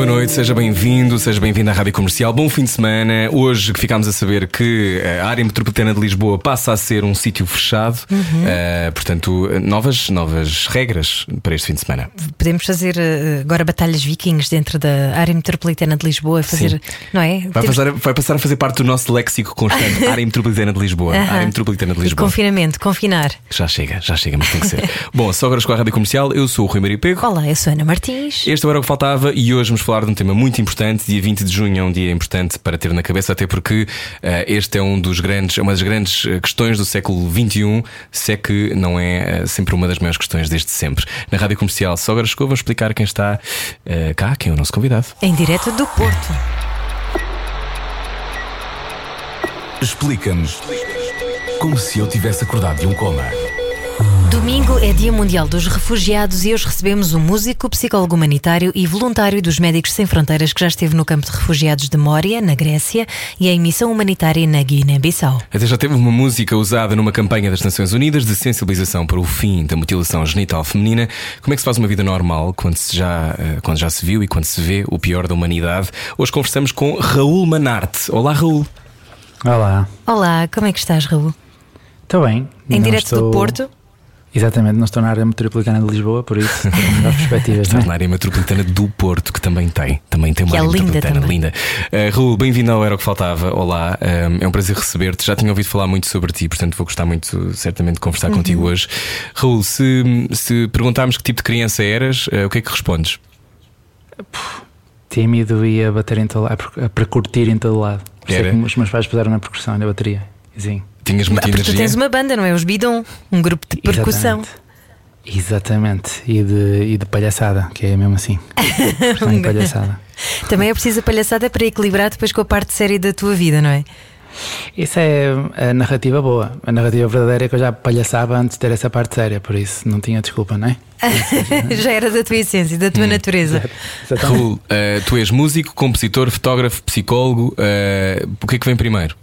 boa noite, seja bem-vindo, seja bem-vindo à Rádio Comercial. Bom fim de semana. Hoje que ficámos a saber que a área metropolitana de Lisboa passa a ser um sítio fechado, Uh, portanto, novas, novas regras para este fim de semana. Podemos fazer uh, agora batalhas vikings dentro da área metropolitana de Lisboa, fazer, Sim. não é? Vai, Temos- passar, vai passar a fazer parte do nosso léxico constante, área metropolitana de Lisboa. Aham. Área metropolitana de E Lisboa. confinamento, confinar. Já chega, já chega, mas tem que ser. Bom, só agora com a Rádio Comercial, eu sou o Rui Maria Pego. Olá, eu sou Ana Martins. Este era o que faltava e hoje vamos falar de um tema muito importante. Dia 20 de junho é um dia importante para ter na cabeça, até porque eh, este é um dos grandes, é uma das grandes eh, questões do século XXI, se é que não é eh, sempre uma das maiores questões desde sempre. Na rádio comercial, só agora chegou, vou explicar quem está eh, cá, quem é o nosso convidado. Em direto do Porto. Explica-nos como se eu tivesse acordado de um coma. Domingo é Dia Mundial dos Refugiados e hoje recebemos um músico, psicólogo humanitário e voluntário dos Médicos Sem Fronteiras que já esteve no campo de refugiados de Mória, na Grécia, e em missão humanitária na Guiné-Bissau. Até já teve uma música usada numa campanha das Nações Unidas de sensibilização para o fim da mutilação genital feminina. Como é que se faz uma vida normal quando, se já, eh, quando já se viu e quando se vê o pior da humanidade? Hoje conversamos com Raul Manarte. Olá, Raul. Olá, Olá, como é que estás, Raul? estou bem. Em direto estou- do Porto? Exatamente, não estou na área metropolitana de Lisboa, por isso tenho melhores perspectivas. Estás é? na área metropolitana do Porto, que também tem. Também tem uma Que é área linda metropolitana também. linda. Eh, Raul, bem-vindo ao Era o que Faltava. Olá, eh, é um prazer receber-te. Já tinha ouvido falar muito sobre ti, portanto vou gostar muito, certamente, de conversar Uhum. contigo hoje. Raul, se, se perguntarmos que tipo de criança eras, eh, o que é que respondes? Tímido e a bater em todo lado, a per- a percutir em todo lado. Por isso é Era? que os meus pais puseram na percussão, na bateria. Sim. Tinhas muita Ah, porque tu energia? tens uma banda, não é? Os Bidon, um grupo de percussão. Exatamente. Exatamente. E de, e de palhaçada, que é mesmo assim. Palhaçada. Também é preciso a palhaçada para equilibrar depois com a parte séria da tua vida, não é? Isso é a narrativa boa. A narrativa verdadeira é que eu já palhaçava antes de ter essa parte séria, por isso não tinha desculpa, não é? Já era da tua essência, da tua natureza. Exatamente. Raul, eh, tu és músico, compositor, fotógrafo, psicólogo. eh, o que é que vem primeiro?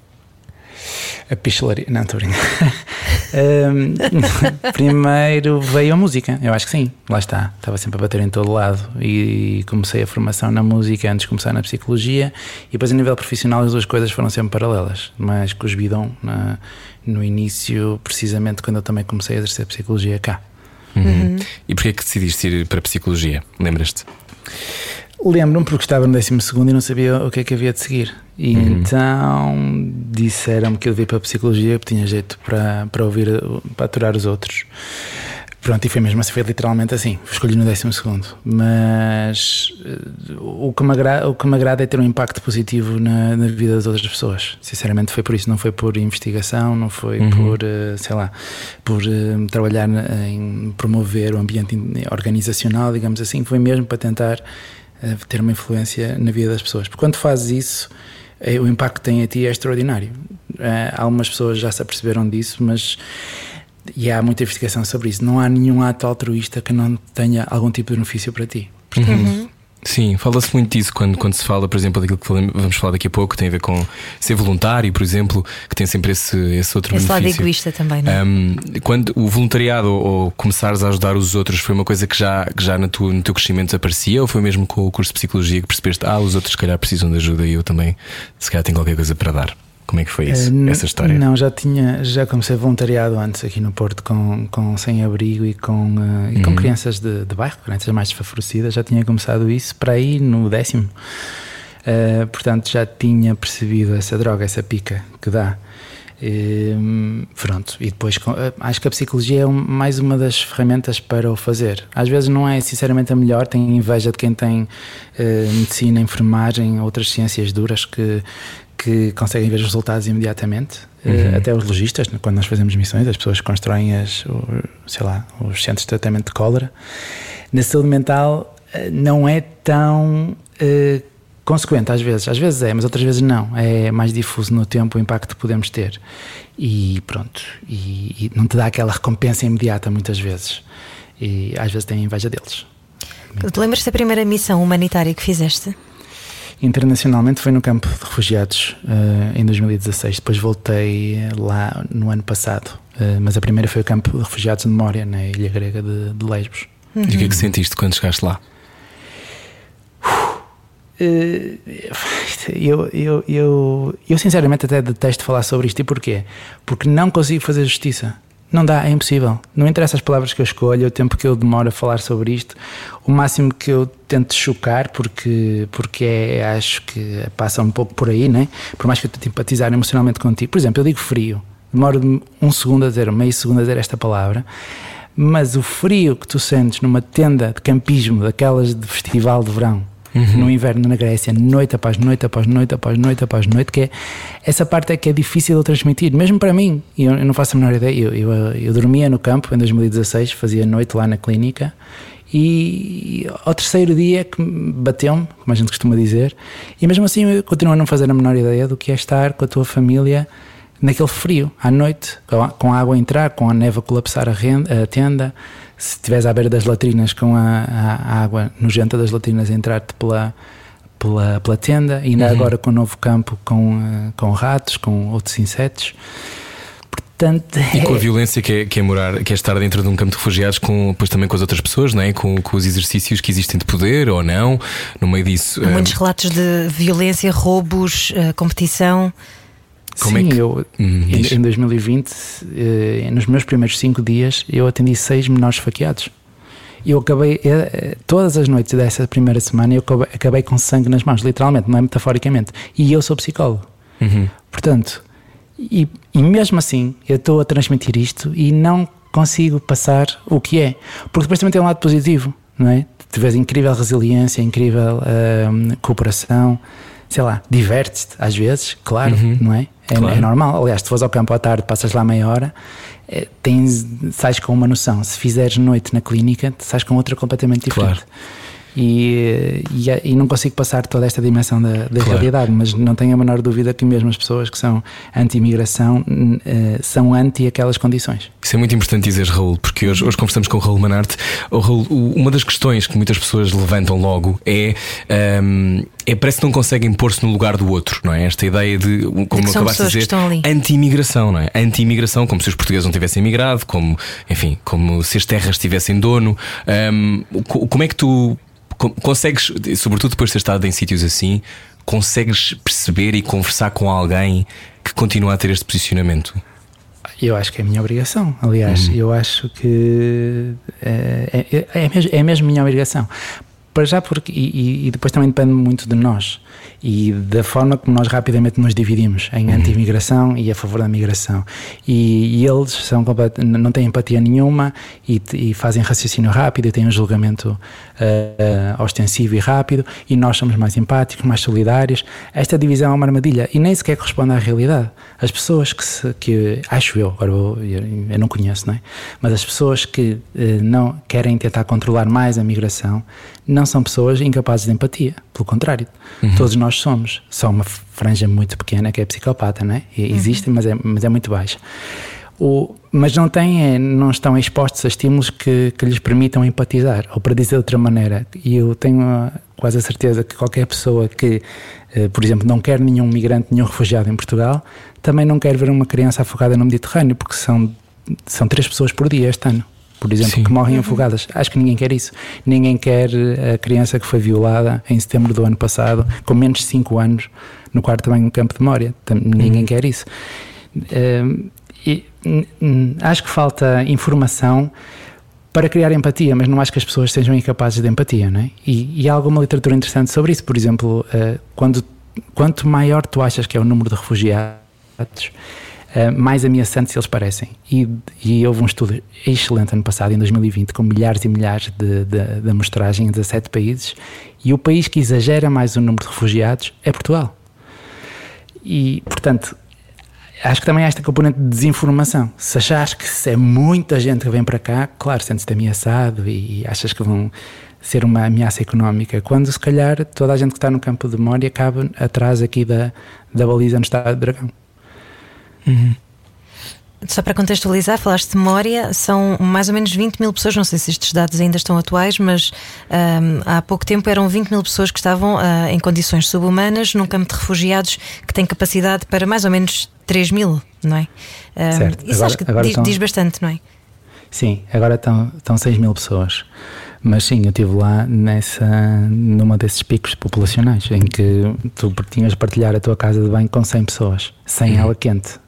A pichelaria. Não, estou a brincar. Ahm, primeiro veio a música, eu acho que sim, lá está. Estava sempre a bater em todo lado e comecei a formação na música antes de começar na psicologia e depois a nível profissional as duas coisas foram sempre paralelas. Mas com os Bidon na- no início, precisamente quando eu também comecei a exercer psicologia cá. Uhum. E porquê é que decidiste ir para a psicologia? Lembras-te? Lembro-me porque estava no 12 e não sabia o que é que havia de seguir. E então disseram-me que eu devia ir para a psicologia porque tinha jeito para, para ouvir, para aturar os outros. Pronto, e foi mesmo assim, foi literalmente assim. Escolhi no 12. Mas eh, o que, me agrada, o que me agrada é ter um impacto positivo na, na vida das outras pessoas. Sinceramente, foi por isso. Não foi por investigação, não foi por, eh, sei lá, por eh, trabalhar em promover o ambiente organizacional, digamos assim. Foi mesmo para tentar eh, ter uma influência na vida das pessoas. Porque quando fazes isso, eh, o impacto que tem a ti é extraordinário. Eh, Algumas pessoas já se aperceberam disso, mas. E há muita investigação sobre isso. Não há nenhum ato altruísta que não tenha algum tipo de benefício para ti. Sim, fala-se muito disso quando, quando se fala, por exemplo, daquilo que vamos falar daqui a pouco, que tem a ver com ser voluntário, por exemplo, que tem sempre esse, esse outro Esse lado benefício. egoísta também, não é? Um, quando o voluntariado ou, ou começares a ajudar os outros foi uma coisa que já, que já no, teu, no teu crescimento aparecia ou foi mesmo com o curso de psicologia que percebeste, ah, os outros se calhar precisam de ajuda e eu também se calhar tenho qualquer coisa para dar? Como é que foi isso, n- essa história? Não, já tinha, já comecei voluntariado antes aqui no Porto com, com sem-abrigo e com, eh, e com Uhum. crianças de, de bairro, crianças mais desfavorecidas. Já tinha começado isso para aí no décimo. Eh, portanto, já tinha percebido essa droga, essa pica que dá. Ehm, pronto, e depois com- acho que a psicologia é um- mais uma das ferramentas para o fazer. Às vezes não é sinceramente a melhor, tenho inveja de quem tem eh, medicina, enfermagem, outras ciências duras que, que conseguem ver os resultados imediatamente. Eh, até os lojistas, quando nós fazemos missões, as pessoas constroem as, sei lá, os centros de tratamento de cólera. Na saúde mental eh, não é tão eh, consequente às vezes, às vezes é, mas outras vezes não. É mais difuso no tempo o impacto que podemos ter. E pronto, e, e não te dá aquela recompensa imediata muitas vezes. E às vezes tem inveja deles. Te lembras da primeira missão humanitária que fizeste? Internacionalmente foi no campo de refugiados uh, em 2016. Depois voltei lá no ano passado. Uh, mas a primeira foi o campo de refugiados de Moria, na ilha grega de, de Lesbos. Uhum. E o que é que sentiste quando chegaste lá? Uh, eu, eu, eu, eu sinceramente até detesto falar sobre isto. E porquê? Porque não consigo fazer justiça. Não dá, é impossível. Não interessa as palavras que eu escolho, o tempo que eu demoro a falar sobre isto, o máximo que eu tento chocar, porque, porque é, acho que passa um pouco por aí, né? por mais que eu tente empatizar emocionalmente contigo. Por exemplo, eu digo frio, demoro um segundo a dizer, meio segundo a dizer esta palavra, mas o frio que tu sentes numa tenda de campismo, daquelas de festival de verão, uhum. no inverno na Grécia, noite após noite, após noite, após noite, após noite, que é, essa parte é que é difícil de transmitir, mesmo para mim, eu, eu não faço a menor ideia, eu, eu, eu dormia no campo em 2016, fazia noite lá na clínica e ao terceiro dia que bateu-me, como a gente costuma dizer, e mesmo assim eu continuo a não fazer a menor ideia do que é estar com a tua família naquele frio, à noite, com a água a entrar, com a neve a colapsar a, renda, a tenda, se estiveres à beira das latrinas com a, a, água nojenta das latrinas entrar-te pela, pela, pela tenda, ainda uhum. agora com o novo campo com, eh, com ratos, com outros insetos. Portanto, e com a é violência que é, que é, morar, que é estar dentro de um campo de refugiados, com, depois também com as outras pessoas, não é? com, com os exercícios que existem de poder ou não, no meio disso. Há muitos um... relatos de violência, roubos, uh, competição. Como Sim, é que... eu hum, em, em 2020, eh, nos meus primeiros cinco dias, eu atendi seis menores faqueados. Eu acabei, eh, todas as noites dessa primeira semana, eu acabei, acabei, com sangue nas mãos, literalmente, não é metaforicamente. E eu sou psicólogo. Uhum. Portanto, e, e mesmo assim, eu estou a transmitir isto e não consigo passar o que é. Porque depois também tem um lado positivo, não é? Vês incrível resiliência, incrível uh, cooperação, sei lá, divertes-te às vezes, claro, uhum. não é? É, claro. é, normal. Aliás, se fores ao campo à tarde, passas lá meia hora, é, tens, sais com uma noção. Se fizeres noite na clínica, sais com outra completamente diferente. Claro. E, e, e, não consigo passar toda esta dimensão da, da claro. realidade, mas não tenho a menor dúvida que mesmo as pessoas que são anti-imigração uh, são anti aquelas condições. Isso é muito importante dizer, Raul, porque hoje, hoje conversamos com o Raul Manarte. O Raul, uma das questões que muitas pessoas levantam logo é. Um, é parece que não conseguem pôr-se no lugar do outro, não é? Esta ideia de, como de acabaste de dizer, anti-imigração, não é? Anti-imigração, como se os portugueses não tivessem imigrado, como, enfim, como se as terras tivessem dono. Um, como é que tu consegues, sobretudo depois de ter estado em sítios assim, consegues perceber e conversar com alguém que continua a ter este posicionamento? Eu acho que é a minha obrigação. Aliás, uhum. eu acho que é, é, é, mesmo, é mesmo minha obrigação. Para já, porque. E, e, depois também depende muito de nós e da forma como nós rapidamente nos dividimos em uhum. anti-imigração e a favor da migração. E, e eles são não têm empatia nenhuma e, e, fazem raciocínio rápido e têm um julgamento uh, ostensivo e rápido. E nós somos mais empáticos, mais solidários. Esta divisão é uma armadilha e nem sequer corresponde à realidade. As pessoas que, se, que acho eu, agora eu, eu, não conheço, não é? Mas as pessoas que uh, não querem tentar controlar mais a migração não são pessoas incapazes de empatia. Pelo contrário, uhum. todos nós somos. Só uma franja muito pequena que é psicopata, não é? Existe, uhum. mas, é, mas é muito baixa. O, mas não, têm, é, não estão expostos a estímulos que, que lhes permitam empatizar, ou para dizer de outra maneira. E eu tenho quase a certeza que qualquer pessoa que, eh, por exemplo, não quer nenhum migrante, nenhum refugiado em Portugal, também não quer ver uma criança afogada no Mediterrâneo, porque são, são três pessoas por dia este ano por exemplo, Sim. que morrem uhum. afogadas. Acho que ninguém quer isso. Ninguém quer eh, a criança que foi violada em setembro do ano passado, com menos de 5 anos, no quarto também no campo de memória. Ninguém uhum. quer isso. Uh, e, acho que falta informação para criar empatia, mas não acho que as pessoas sejam incapazes de empatia, não é? E, e há alguma literatura interessante sobre isso. Por exemplo, uh, quando, quanto maior tu achas que é o número de refugiados, mais ameaçantes eles parecem. E, e, houve um estudo excelente ano passado, em 2020, com milhares e milhares de, de, de amostragem em 17 países, e o país que exagera mais o número de refugiados é Portugal. E, portanto, acho que também há esta componente de desinformação. Se achas que é muita gente que vem para cá, claro, sentes-te ameaçado e achas que vão ser uma ameaça económica, quando se calhar toda a gente que está no campo de Moria cabe atrás aqui da, da baliza no estado de Dragão. Uhum. Só para contextualizar, falaste de Moria, são mais ou menos 20 mil pessoas, não sei se estes dados ainda estão atuais, mas um, há pouco tempo eram 20 mil pessoas que estavam uh, em condições subhumanas num campo de refugiados que tem capacidade para mais ou menos 3 mil, não é? Um, certo. Isso agora, acho que diz, estão... diz, bastante, não é? Sim, agora estão, estão 6 mil pessoas. Mas sim, eu estive lá nessa, numa desses picos populacionais em que tu tinhas de partilhar a tua casa de banho com 100 pessoas, sem uhum. ela quente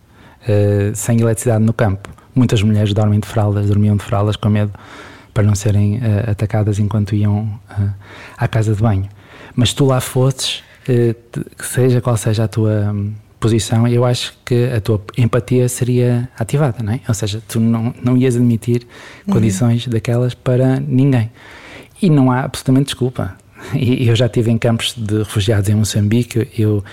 uh, sem eletricidade no campo. Muitas mulheres dormem de fraldas, dormiam de fraldas com medo para não serem uh, atacadas enquanto iam uh, à casa de banho. Mas tu lá fosses, seja qual seja a tua um, posição, eu acho que a tua empatia seria ativada, não é? Ou seja, tu não, não ias admitir uhum. condições daquelas para ninguém. E não há absolutamente desculpa. E eu já estive em campos de refugiados em Moçambique, eu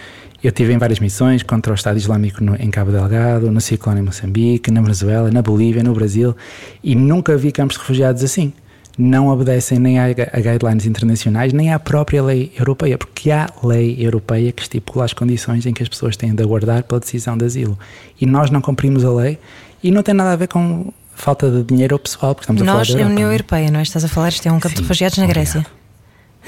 eu tive em várias missões contra o Estado Islâmico no, em Cabo Delgado, no Ciclone em Moçambique, na Venezuela, na Bolívia, no Brasil e nunca vi campos de refugiados assim. Não obedecem nem a, a guidelines internacionais nem à própria lei europeia, porque há lei europeia que estipula as condições em que as pessoas têm de aguardar pela decisão de asilo. E nós não cumprimos a lei e não tem nada a ver com falta de dinheiro ou pessoal, porque estamos nós, a falar Nós, a União Europeia, não é? Estás a falar, isto é um campo Sim, de refugiados na Grécia. Obrigado.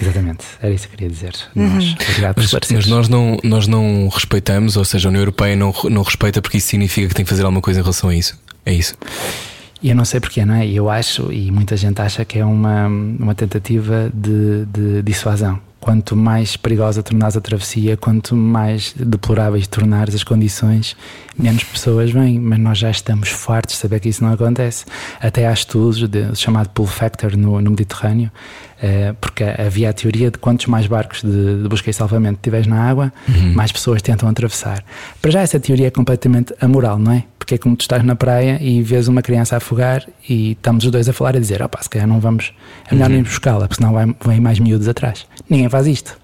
Exatamente, era isso que eu queria dizer. Uhum. Nós, mas, mas, nós, não, nós não respeitamos, ou seja, a União Europeia não, não respeita porque isso significa que tem que fazer alguma coisa em relação a isso. É isso. E eu não sei porquê, não é? Eu acho, e muita gente acha que é uma, uma tentativa de, de dissuasão. Quanto mais perigosa tornares a travessia, quanto mais deploráveis tornares as condições, menos pessoas vêm. Mas nós já estamos fartos de saber que isso não acontece. Até há estudos de, chamado pull factor no, no Mediterrâneo, eh, porque havia a teoria de quantos mais barcos de, de busca e salvamento tiveres na água, uhum. mais pessoas tentam atravessar. Para já, essa teoria é completamente amoral, não é? Porque é como tu estás na praia e vês uma criança a afogar e estamos os dois a falar a dizer: opá, se calhar não vamos, é melhor uhum. nem buscá-la, porque senão vai, vem mais miúdos atrás. Ninguém faz isto.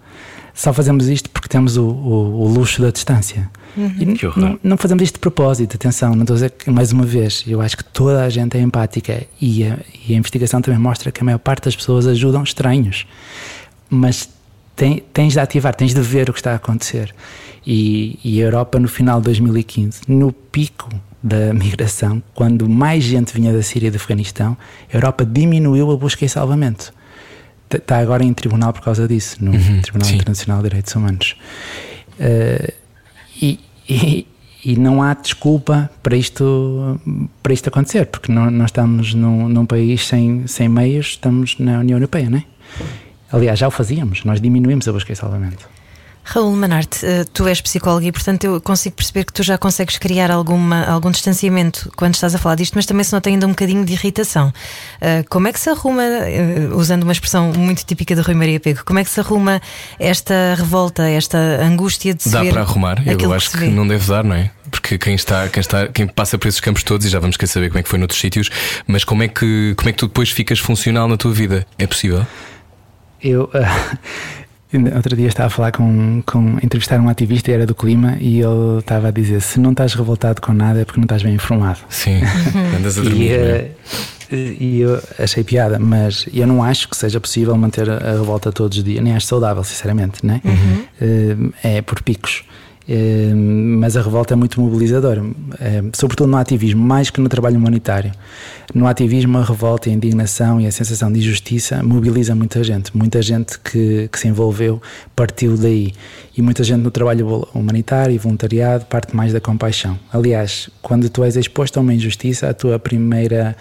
Só fazemos isto porque temos o, o, o luxo da distância. Uhum. Não, não, fazemos isto de propósito, atenção, não estou a dizer que, mais uma vez, eu acho que toda a gente é empática e a, e a investigação também mostra que a maior parte das pessoas ajudam estranhos. Mas tem, tens de ativar, tens de ver o que está a acontecer. E, e a Europa, no final de 2015, no pico da migração, quando mais gente vinha da Síria e do Afeganistão, a Europa diminuiu a busca e salvamento está agora em tribunal por causa disso, no uhum, Tribunal sim. Internacional de Direitos Humanos. Uh, e, e, não há desculpa para isto, para isto acontecer, porque não, nós estamos num, num país sem, sem meios, estamos na União Europeia, não é? Aliás, já o fazíamos, nós diminuímos a busca e salvamento. Raul Manarte, eh, tu és psicólogo e, portanto, eu consigo perceber que tu já consegues criar alguma, algum distanciamento quando estás a falar disto, mas também se nota ainda um bocadinho de irritação. Eh, como é que se arruma, eh, usando uma expressão muito típica de Rui Maria Pego, como é que se arruma esta revolta, esta angústia de se Dá ver para arrumar, eu acho que, que não deve dar, não é? Porque quem está, quem está, quem passa por esses campos todos, e já vamos querer saber como é que foi noutros sítios, mas como é que, como é que tu depois ficas funcional na tua vida? É possível? Eu. Uh... Outro dia estava a falar com, com entrevistar um ativista e era do clima e ele estava a dizer: se não estás revoltado com nada é porque não estás bem informado. Sim, andas a dormir. E, é? eh, e eu achei piada, mas eu não acho que seja possível manter a revolta todos os dias, nem acho saudável, sinceramente, né? Uhum. Eh, é por picos. Eh, mas a revolta é muito mobilizadora, eh, sobretudo no ativismo, mais que no trabalho humanitário. No ativismo, a revolta, a indignação e a sensação de injustiça mobiliza muita gente. Muita gente que, que se envolveu partiu daí. E muita gente no trabalho humanitário e voluntariado parte mais da compaixão. Aliás, quando tu és exposto a uma injustiça, a tua primeira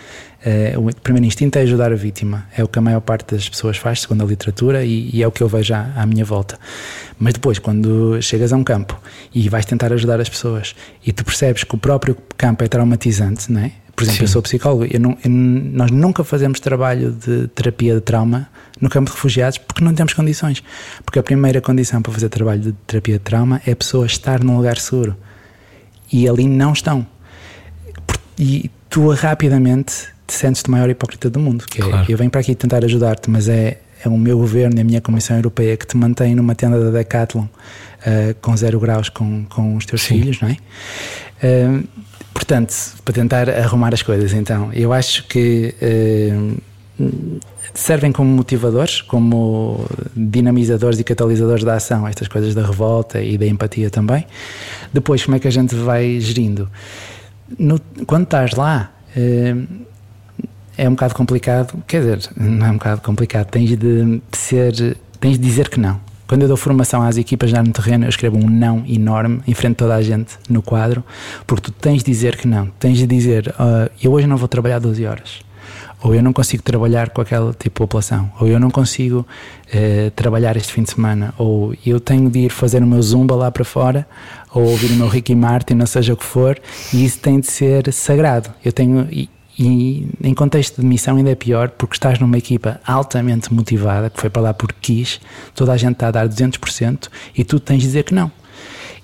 o primeiro instinto é ajudar a vítima. É o que a maior parte das pessoas faz, segundo a literatura, e, e é o que eu vejo à, à, minha volta. Mas depois, quando chegas a um campo e vais tentar ajudar as pessoas e tu percebes que o próprio campo é traumatizante, não é? Por exemplo, Sim. eu sou psicólogo, eu não, eu, nós nunca fazemos trabalho de terapia de trauma no campo de refugiados porque não temos condições. Porque a primeira condição para fazer trabalho de terapia de trauma é a pessoa estar num lugar seguro. E ali não estão. E tu rapidamente te sentes-te maior hipócrita do mundo. Que claro. é, eu venho para aqui tentar ajudar-te, mas é, é o meu governo e a minha Comissão Europeia que te mantém numa tenda da Decathlon uh, com zero graus com, com os teus Sim. filhos, não é? Uh, portanto, para tentar arrumar as coisas, então, eu acho que uh, servem como motivadores, como dinamizadores e catalisadores da ação, estas coisas da revolta e da empatia também. Depois, como é que a gente vai gerindo? No, quando estás lá, é um bocado complicado, quer dizer, não é um bocado complicado, tens de, ser, tens de dizer que não. Quando eu dou formação às equipas já no terreno, eu escrevo um não enorme em frente de toda a gente no quadro, porque tu tens de dizer que não. Tens de dizer, uh, eu hoje não vou trabalhar 12 horas ou eu não consigo trabalhar com aquela tipo de população, ou eu não consigo uh, trabalhar este fim de semana, ou eu tenho de ir fazer o meu zumba lá para fora, ou ouvir o meu Ricky Martin, não seja o que for, e isso tem de ser sagrado. Eu tenho e em contexto de missão ainda é pior, porque estás numa equipa altamente motivada, que foi para lá porque quis, toda a gente está a dar 200% e tu tens de dizer que não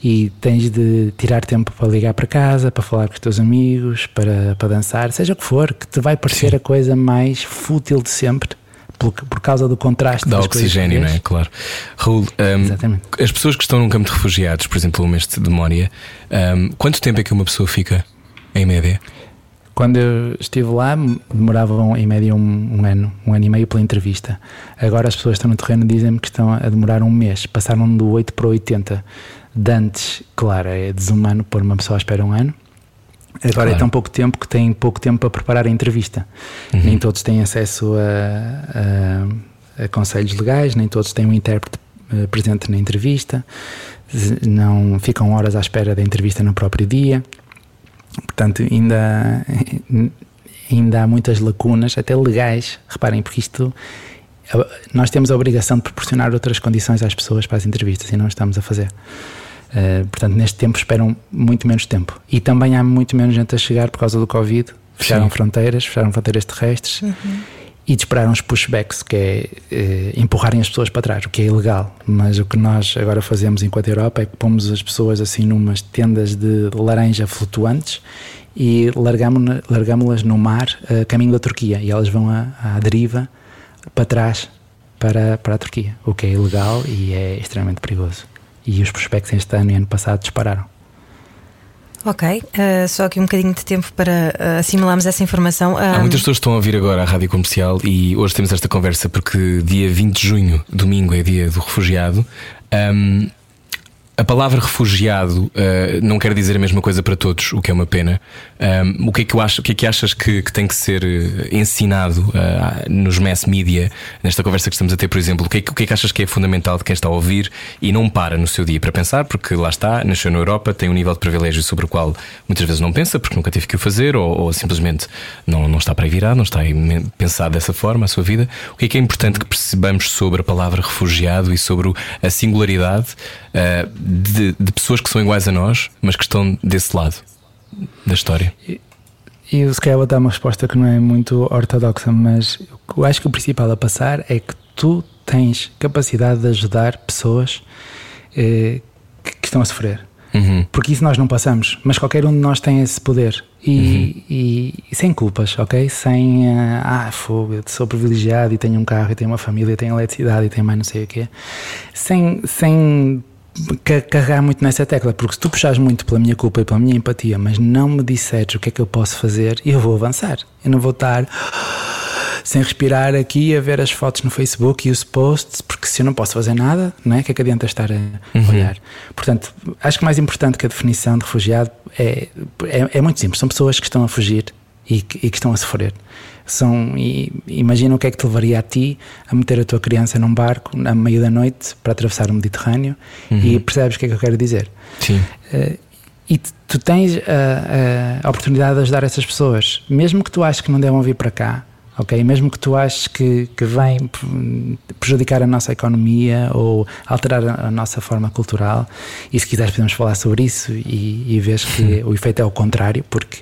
e tens de tirar tempo para ligar para casa, para falar com os teus amigos, para, para dançar, seja o que for, que te vai parecer Sim. a coisa mais fútil de sempre. Por, por causa do contraste da oxigênio, não é? Claro. Raul, um, as pessoas que estão num campo de refugiados, por exemplo, o mês de Mória, um, quanto tempo é que uma pessoa fica, em média? Quando eu estive lá, demoravam em média um, um, ano, um ano e meio pela entrevista. Agora as pessoas que estão no terreno dizem-me que estão a demorar um mês, passaram do 8 para 80 de antes, claro, é desumano pôr uma pessoa à espera um ano. Agora claro. é tão pouco tempo que tem pouco tempo para preparar a entrevista. Uhum. Nem todos têm acesso a, a, a, conselhos legais, nem todos têm um intérprete uh, presente na entrevista, não ficam horas à espera da entrevista no próprio dia. Portanto, ainda, ainda há muitas lacunas, até legais. Reparem, porque isto nós temos a obrigação de proporcionar outras condições às pessoas para as entrevistas e não estamos a fazer. Uh, portanto, neste tempo esperam muito menos tempo. E também há muito menos gente a chegar por causa do Covid. Fecharam Sim. fronteiras, fecharam fronteiras terrestres uhum. E dispararam os pushbacks, que é uh, empurrarem as pessoas para trás, o que é ilegal. Mas o que nós agora fazemos enquanto Europa é que pomos as pessoas assim numas tendas de laranja flutuantes e largámos-las no mar a caminho da Turquia. E elas vão à, à deriva para trás para, para a Turquia, o que é ilegal e é extremamente perigoso e os prospectos este ano e ano passado dispararam. Ok, uh, só aqui um bocadinho de tempo para uh, assimilarmos essa informação. Há muitas pessoas que estão a ouvir agora a rádio comercial e hoje temos esta conversa porque dia 20 de junho, domingo, é dia do refugiado. Um, a palavra refugiado uh, não quer dizer a mesma coisa para todos, o que é uma pena. Um, o que é que, eu acho, o que, é que achas que, que tem que ser eh, ensinado uh, nos mass media, nesta conversa que estamos a ter, por exemplo? O que, é que, o que é que achas que é fundamental de quem está a ouvir e não para no seu dia para pensar? Porque lá está, nasceu na Europa, tem um nível de privilégio sobre o qual muitas vezes não pensa, porque nunca teve que o fazer, ou, ou simplesmente não, não está para aí virar, não está a pensar dessa forma a sua vida. O que é que é importante que percebamos sobre a palavra refugiado e sobre a singularidade? Uh, de, de, pessoas que são iguais a nós, mas que estão desse lado da história? E, eu se calhar vou dar uma resposta que não é muito ortodoxa, mas eu acho que o principal a passar é que tu tens capacidade de ajudar pessoas eh, que, que, estão a sofrer. Uhum. Porque isso nós não passamos, mas qualquer um de nós tem esse poder e, uhum. e, e sem culpas, ok? Sem uh, ah, fogo, eu sou privilegiado e tenho um carro e tenho uma família, e tenho eletricidade e tenho mais não sei o quê. Sem, sem carregar muito nessa tecla, porque se tu puxares muito pela minha culpa e pela minha empatia, mas não me disseres o que é que eu posso fazer, eu vou avançar. Eu não vou estar sem respirar aqui a ver as fotos no Facebook e os posts, porque se eu não posso fazer nada, não é? O que é que adianta estar a uhum. olhar? Portanto, acho que mais importante que a definição de refugiado é, é, é muito simples. São pessoas que estão a fugir e que, e que estão a sofrer. São, e, imagina o que é que te levaria a ti a meter a tua criança num barco à meia da noite para atravessar o Mediterrâneo uhum. e percebes o que é que eu quero dizer. Sim. Uh, e tu tens a, a, oportunidade de ajudar essas pessoas, mesmo que tu aches que não devam vir para cá, ok? Mesmo que tu aches que, que vem prejudicar a nossa economia ou alterar a, nossa forma cultural, e se quiseres podemos falar sobre isso e, e vês que o efeito é o contrário, porque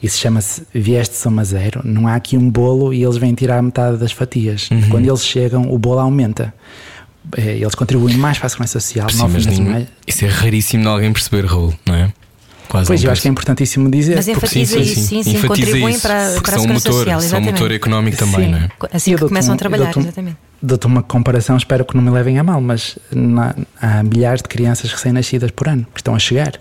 isso chama-se vieste soma zero. Não há aqui um bolo e eles vêm tirar metade das fatias. Uhum. Quando eles chegam, o bolo aumenta. É, eles contribuem mais para a segurança social. Sim, mas mais... Isso é raríssimo de alguém perceber, Raul, não é? Quase pois, eu acho que é importantíssimo dizer. Mas enfatiza sim, isso, sim, sim, sim contribuem isso, para, para a segurança social. Exatamente. São motor económico também, não é? Assim que começam a trabalhar, exatamente. Dou-te uma comparação, espero que não me levem a mal, mas na, há milhares de crianças recém-nascidas por ano que estão a chegar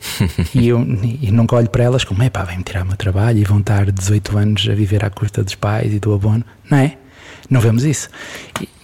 e eu e nunca olho para elas como, é pá, vem-me tirar o meu trabalho e vão estar 18 anos a viver à custa dos pais e do abono. Não é? Não vemos isso.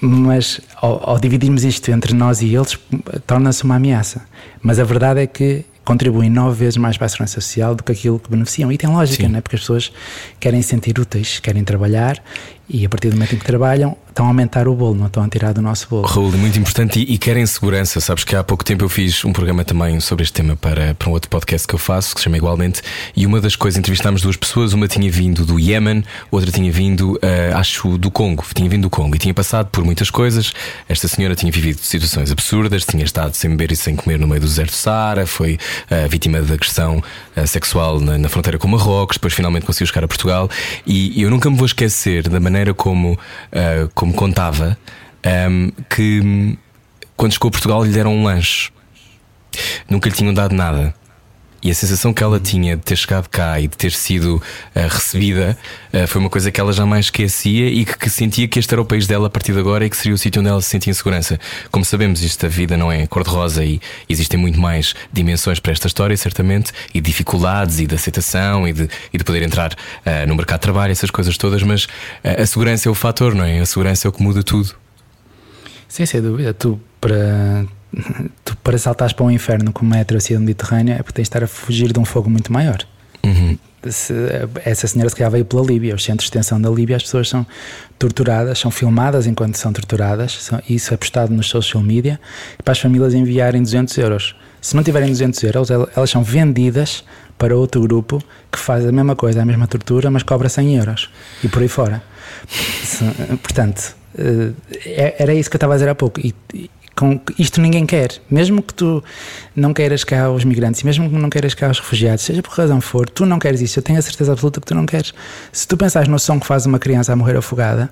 Mas ao, ao dividirmos isto entre nós e eles, torna-se uma ameaça. Mas a verdade é que contribuem nove vezes mais para a segurança social do que aquilo que beneficiam. E tem lógica, Sim. não é? Porque as pessoas querem se sentir úteis, querem trabalhar e a partir do momento em que trabalham estão a aumentar o bolo, não estão a tirar do nosso bolo. Raul, muito importante e, e querem segurança. Sabes que há pouco tempo eu fiz um programa também sobre este tema para, para um outro podcast que eu faço, que se chama Igualmente, e uma das coisas, entrevistámos duas pessoas, uma tinha vindo do Iémen, outra tinha vindo, uh, acho, do Congo, tinha vindo do Congo e tinha passado por muitas coisas. Esta senhora tinha vivido situações absurdas, tinha estado sem beber e sem comer no meio do deserto Sara, foi uh, vítima de agressão uh, sexual na, na, fronteira com Marrocos, depois finalmente conseguiu chegar a Portugal e, e eu nunca me vou esquecer da maneira como, uh, como contava um, ehm, que quando chegou a Portugal lhe deram um lanche. Nunca lhe tinham dado nada. E a sensação que ela tinha de ter chegado cá e de ter sido uh, recebida uh, foi uma coisa que ela jamais esquecia e que, que, sentia que este era o país dela a partir de agora e que seria o sítio onde ela se sentia em segurança. Como sabemos, esta vida não é cor-de-rosa e existem muito mais dimensões para esta história, certamente, e dificuldades e de aceitação e de, e de poder entrar uh, no mercado de trabalho, essas coisas todas, mas a segurança é o fator, não é? A segurança é o que muda tudo. Sim, sem dúvida. Tu, para tu para saltares para um inferno como é a travessia do Mediterrâneo é porque tens de estar a fugir de um fogo muito maior. Uhum. Se, essa senhora se calhar veio pela Líbia, os centros de detenção da Líbia, as pessoas são torturadas, são filmadas enquanto são torturadas, são, isso é postado nos social media, para as famílias enviarem 200 euros. Se não tiverem 200 euros, elas são vendidas para outro grupo que faz a mesma coisa, a mesma tortura, mas cobra 100 euros e por aí fora. Portanto, eh, é, era isso que eu estava a dizer há pouco. E, com, isto ninguém quer. Mesmo que tu não queiras cá os migrantes, mesmo que não queiras cá os refugiados, seja por razão for, tu não queres isso. Eu tenho a certeza absoluta que tu não queres. Se tu pensares no som que faz uma criança a morrer afogada,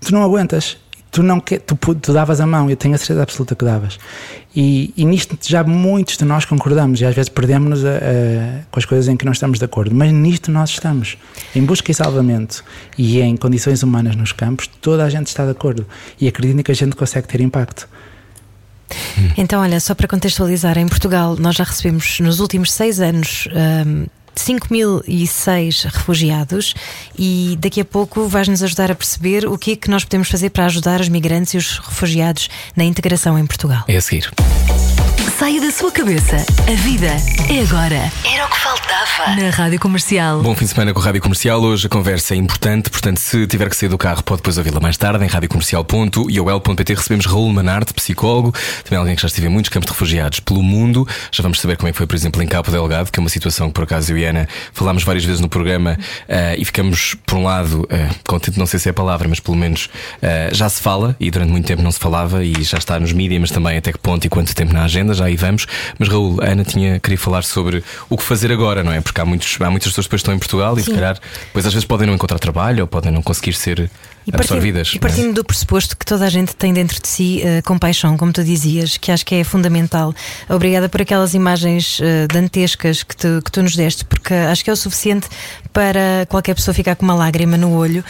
tu não aguentas. Tu, não quer, tu, tu davas a mão, eu tenho a certeza absoluta que davas. E, e nisto já muitos de nós concordamos e às vezes perdemos-nos com as coisas em que não estamos de acordo, mas nisto nós estamos. Em busca e salvamento e em condições humanas nos campos, toda a gente está de acordo e acredito que a gente consegue ter impacto. Então, olha, só para contextualizar, em Portugal nós já recebemos nos últimos seis anos. Um, 5.006 refugiados e daqui a pouco vais-nos ajudar a perceber o que é que nós podemos fazer para ajudar os migrantes e os refugiados na integração em Portugal. É a seguir. Saia da sua cabeça. A vida é agora. Era o que faltava. Na Rádio Comercial. Bom fim de semana com a Rádio Comercial. Hoje a conversa é importante, portanto, se tiver que sair do carro, pode depois ouvi-la mais tarde em radiocomercial.iol.pt. Recebemos Raul Manarte, psicólogo, também alguém que já esteve em muitos campos de refugiados pelo mundo. Já vamos saber como é que foi, por exemplo, em Cabo Delgado, que é uma situação que, por acaso, eu e Ana falámos várias vezes no programa uh, e ficamos, por um lado, uh, contente, não sei se é a palavra, mas pelo menos uh, já se fala e durante muito tempo não se falava e já está nos mídias, mas também até que ponto e quanto tempo na agenda, já aí vamos. Mas Raul, a Ana tinha, queria falar sobre o que fazer agora, não é? Porque há, muitos, há muitas pessoas que depois estão em Portugal Sim. e se calhar, depois às vezes podem não encontrar trabalho ou podem não conseguir ser e absorvidas. e partindo é? do pressuposto que toda a gente tem dentro de si uh, compaixão, como tu dizias, que acho que é fundamental. Obrigada por aquelas imagens uh, dantescas que tu, que tu nos deste, porque acho que é o suficiente para qualquer pessoa ficar com uma lágrima no olho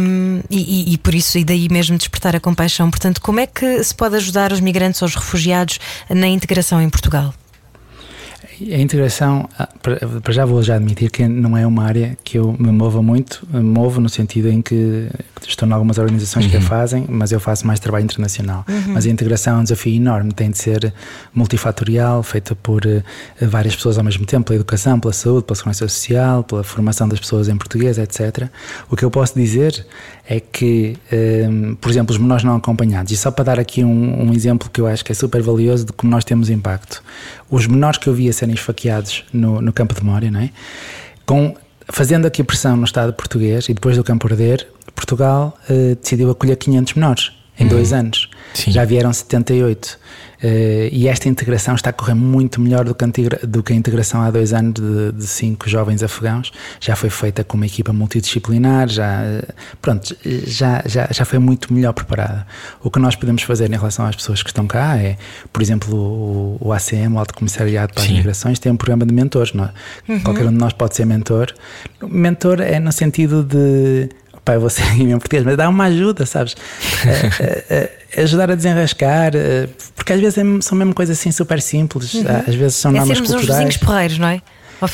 um, e, e, e, por isso, e daí mesmo despertar a compaixão. Portanto, como é que se pode ajudar os migrantes ou os refugiados na integração em Portugal? A integração, ah, para já vou já admitir que não é uma área que eu me mova muito, me movo no sentido em que estou em algumas organizações uhum. que a fazem, mas eu faço mais trabalho internacional. Uhum. Mas a integração é um desafio enorme, tem de ser multifatorial, feita por uh, várias pessoas ao mesmo tempo, pela educação, pela saúde, pela segurança social, pela formação das pessoas em português, etc. O que eu posso dizer é que, um, por exemplo, os menores não acompanhados, e só para dar aqui um, um exemplo que eu acho que é super valioso de como nós temos impacto. Os menores que eu via serem esfaqueados no, no campo de Mória, não é? Com, fazendo aqui pressão no Estado português e depois do campo arder, Portugal uh, decidiu acolher 500 menores em uhum. dois anos. Sim. Já vieram 78. Uh, e esta integração está a correr muito melhor do que, a, do que a integração há dois anos de, de, cinco jovens afegãos. Já foi feita com uma equipa multidisciplinar, já, pronto, já, já, já foi muito melhor preparada. O que nós podemos fazer em relação às pessoas que estão cá é, por exemplo, o, o ACM, o Alto Comissariado para Sim. as Migrações, tem um programa de mentores. Não? É? Uhum. Qualquer um de nós pode ser mentor. Mentor é no sentido de pai, você em português, mas dá uma ajuda, sabes? ajudar a desenrascar, eh, porque às vezes é, são mesmo coisas assim super simples, uhum. às vezes são é normas sermos culturais. uns vizinhos porreiros, não é?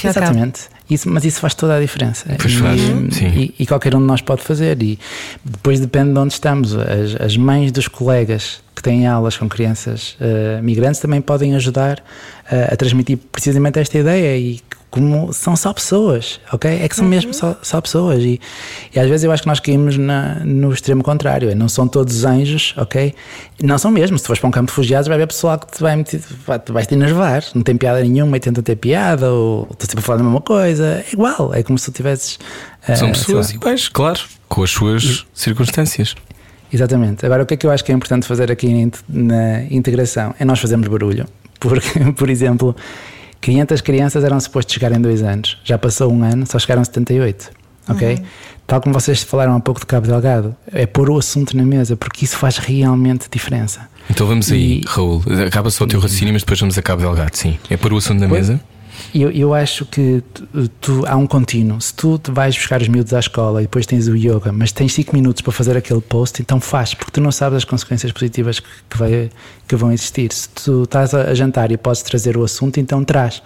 Exatamente. Isso, mas isso faz toda a diferença. Pois e, faz, sim. E, e, qualquer um de nós pode fazer. E depois depende de onde estamos. As, as mães dos colegas que têm aulas com crianças uh, migrantes também podem ajudar uh, a transmitir precisamente esta ideia e como são só pessoas, ok? É que são uhum. mesmo só, só pessoas. E, e, às vezes eu acho que nós caímos na, no extremo contrário. Não são todos anjos, ok? Não são mesmo. Se fores para um campo de refugiados, vai haver pessoal que te vai, meter, vai, vai te enervar. Não tem piada nenhuma e tenta ter piada, ou estou sempre a falar da mesma coisa. É igual. É como se tu tivesses. Uh, são pessoas iguais, claro, com as suas e, circunstâncias. Exatamente. Agora, o que é que eu acho que é importante fazer aqui na integração? É nós fazermos barulho. Porque, por exemplo 500 crianças eram supostos chegar em dois anos. Já passou um ano, só chegaram 78. Ok? Uhum. Tal como vocês falaram há pouco de Cabo Delgado, é pôr o assunto na mesa, porque isso faz realmente diferença. Então vamos aí, e... Raul. Acaba só o teu raciocínio, mas depois vamos a Cabo Delgado, sim. É pôr o assunto na pois, mesa? Eu, eu acho que tu, tu, há um contínuo. Se tu vais buscar os miúdos à escola e depois tens o yoga, mas tens 5 minutos para fazer aquele post, então faz, porque tu não sabes as consequências positivas que, que, vai, que vão existir. Se tu estás a, a jantar e podes trazer o assunto, então traz.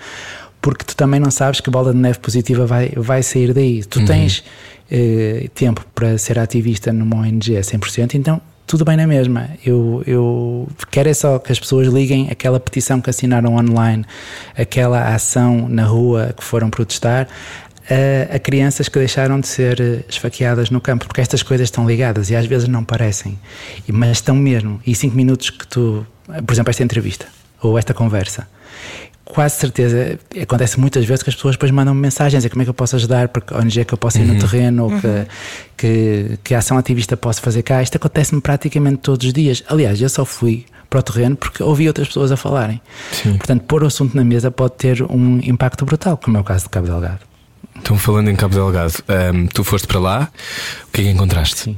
Porque tu também não sabes que bola de neve positiva vai, vai sair daí. Tu uhum. tens eh, tempo para ser ativista numa ONG a 100%, então tudo bem na mesma. Eu, eu quero é só que as pessoas liguem aquela petição que assinaram online, aquela ação na rua que foram protestar. A, a, crianças que deixaram de ser esfaqueadas no campo, porque estas coisas estão ligadas e às vezes não parecem, mas estão mesmo. E cinco minutos que tu, por exemplo, esta entrevista ou esta conversa, quase certeza, acontece muitas vezes que as pessoas depois mandam mensagens, é como é que eu posso ajudar, porque onde é que eu posso ir uhum. no terreno, ou uhum. que, que, que ação ativista posso fazer cá. Isto acontece-me praticamente todos os dias. Aliás, eu só fui para o terreno porque ouvi outras pessoas a falarem. Sim. Portanto, pôr o assunto na mesa pode ter um impacto brutal, como é o caso de Cabo Delgado. Então, falando em Cabo Delgado, um, tu foste para lá, o que é que encontraste? Sim.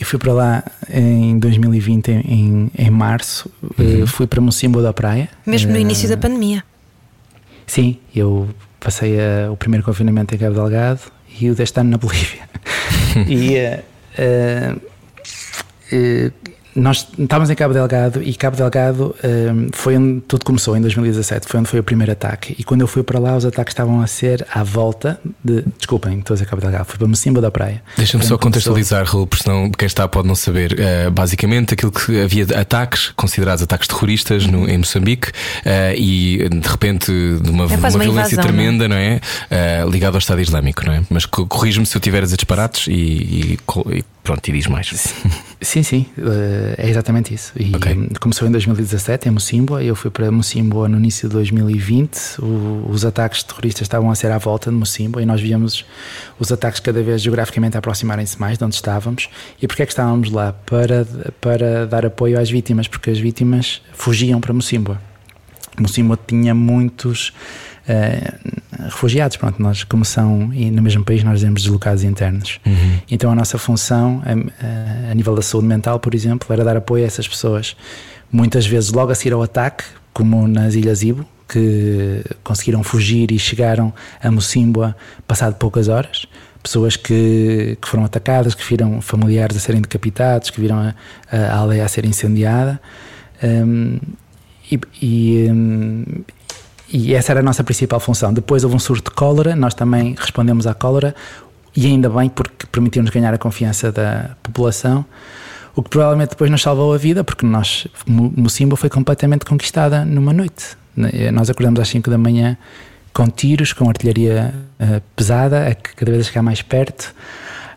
Eu fui para lá em 2020, em, em março. Uhum. Uh, fui para Mocimbo da Praia. Mesmo no uh, início da pandemia. Sim, eu passei uh, o primeiro confinamento em Cabo Delgado e o deste ano na Bolívia. e nós estávamos em Cabo Delgado e Cabo Delgado um, foi onde tudo começou, em 2017, foi onde foi o primeiro ataque. E quando eu fui para lá, os ataques estavam a ser à volta de. Desculpem, estou a dizer Cabo Delgado, fui para Mocimba da Praia. Deixa-me só contextualizar, Raul, porque senão quem está pode não saber. Uh, basicamente, aquilo que havia ataques, considerados ataques terroristas no, em Moçambique, uh, e de repente de uma, é uma, uma violência invasão, tremenda, não é? é? Uh, ligado ao Estado Islâmico, não é? Mas corrijo-me se eu tiver a disparates e, e, e pronto, e diz mais. Sim, sim, eh, é exatamente isso. E okay. começou em 2017 em Mocimboa, eu fui para Mocimboa no início de 2020. O, os ataques terroristas estavam a ser à volta de Mocimboa e nós víamos os ataques cada vez geograficamente aproximarem-se mais de onde estávamos. E porquê é que estávamos lá? Para, para dar apoio às vítimas, porque as vítimas fugiam para Mocimboa. Mocimboa tinha muitos uh, refugiados. Pronto, nós, como são no mesmo país, nós dizemos deslocados internos. Uhum. Então a nossa função, a, a, nível da saúde mental, por exemplo, era dar apoio a essas pessoas. Muitas vezes logo a seguir ao ataque, como nas Ilhas Ibo, que conseguiram fugir e chegaram a Mocimboa passado poucas horas. Pessoas que, que foram atacadas, que viram familiares a serem decapitados, que viram a, a aldeia a ser incendiada. Um, e, e, um, e essa era a nossa principal função. Depois houve um surto de cólera, nós também respondemos à cólera, e ainda bem porque permitiu-nos ganhar a confiança da população, o que provavelmente depois nos salvou a vida, porque nós, Mocimbo foi completamente conquistada numa noite. Nós acordamos às 5 da manhã com tiros, com artilharia uh, pesada, a cada vez a chegar mais perto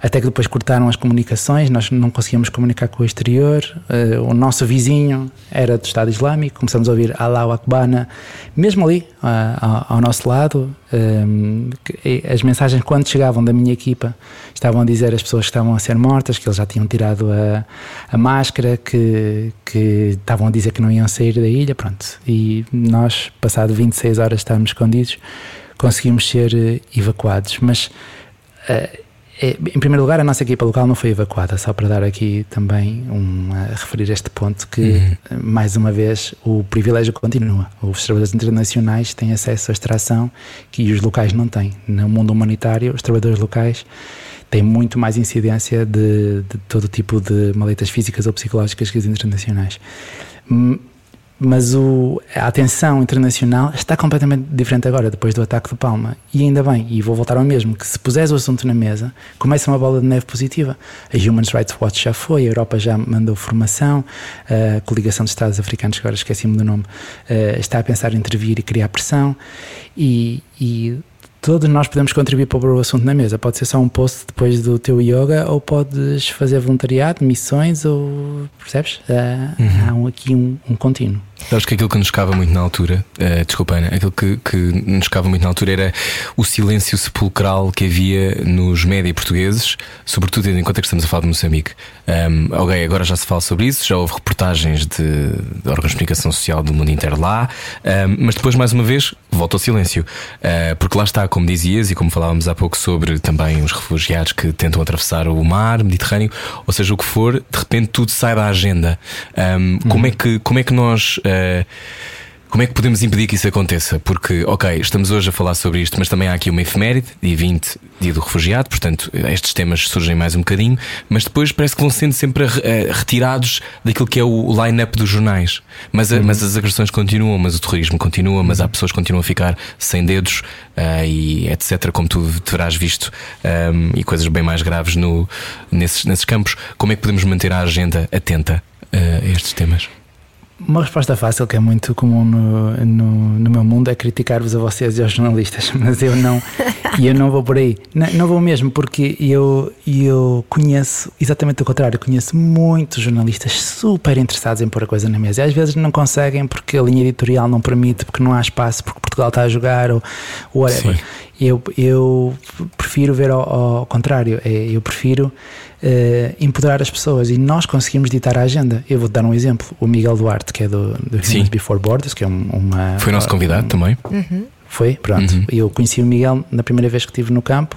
até que depois cortaram as comunicações, nós não conseguíamos comunicar com o exterior. Uh, o nosso vizinho era do Estado Islâmico, começamos a ouvir Allahu Akbar, mesmo ali, uh, ao, ao, nosso lado. Um, as mensagens, quando chegavam da minha equipa, estavam a dizer as pessoas que estavam a ser mortas, que eles já tinham tirado a, a máscara, que, que estavam a dizer que não iam sair da ilha. Pronto. E nós, passado 26 horas de estarmos escondidos, conseguimos ser uh, evacuados. Mas. Uh, em primeiro lugar, a nossa equipa local não foi evacuada, só para dar aqui também um, a referir este ponto que, uhum. mais uma vez, o privilégio continua. Os trabalhadores internacionais têm acesso à extração que os locais não têm. No mundo humanitário, os trabalhadores locais tem muito mais incidência de, de todo tipo de maletas físicas ou psicológicas que as internacionais. Mas o, a atenção internacional está completamente diferente agora, depois do ataque de Palma. E ainda bem, e vou voltar ao mesmo, que se puseres o assunto na mesa, começa uma bola de neve positiva. A Human Rights Watch já foi, a Europa já mandou formação, a Coligação de Estados Africanos, agora esqueci-me do nome, eh, está a pensar em intervir e criar pressão. E, e todos nós podemos contribuir para o assunto na mesa. Pode ser só um post depois do teu yoga, ou podes fazer voluntariado, missões, ou percebes? Uh, uhum. Há um, aqui um, um contínuo. Acho que aquilo que nos ficava muito na altura, uh, desculpa Ana, aquilo que, que nos ficava muito na altura era o silêncio sepulcral que havia nos média portugueses, sobretudo tendo em conta que estamos a falar de Moçambique. Um, ok, agora já se fala sobre isso, já houve reportagens de, de órgãos de comunicação social do mundo inteiro lá, um, mas depois, mais uma vez, volta ao silêncio. Uh, porque lá está, como dizias e como falávamos há pouco sobre também os refugiados que tentam atravessar o mar Mediterrâneo, ou seja, o que for, de repente tudo sai da agenda. Um, como, é que, como é que nós. Uh, como é que podemos impedir que isso aconteça? Porque, ok, estamos hoje a falar sobre isto, mas também há aqui uma efeméride, dia 20, dia do refugiado, portanto, estes temas surgem mais um bocadinho, mas depois parece que vão sendo sempre uh, retirados daquilo que é o line-up dos jornais. Mas, uhum. mas as agressões continuam, mas o terrorismo continua, mas há pessoas que continuam a ficar sem dedos uh, e etc., como tu terás visto, um, ehm, e coisas bem mais graves no, nesses, nesses campos. Como é que podemos manter a agenda atenta uh, a estes temas? Uma resposta fácil, que é muito comum no, no, no meu mundo, é criticar-vos a vocês e aos jornalistas, mas eu não, eu não vou por aí. Não, não, vou mesmo, porque eu, eu conheço exatamente o contrário. Conheço muitos jornalistas super interessados em pôr a coisa na mesa. E às vezes não conseguem porque a linha editorial não permite, porque não há espaço, porque Portugal está a jogar ou whatever. Eu, eu prefiro ver ao, ao contrário. É, eu prefiro uh, empoderar as pessoas e nós conseguimos ditar a agenda. Eu vou dar um exemplo: o Miguel Duarte, que é do, do Humans Before Borders, que é uma. Foi nosso convidado um, também. Uhum. Foi, pronto. Uhum. Eu conheci o Miguel na primeira vez que estive no campo.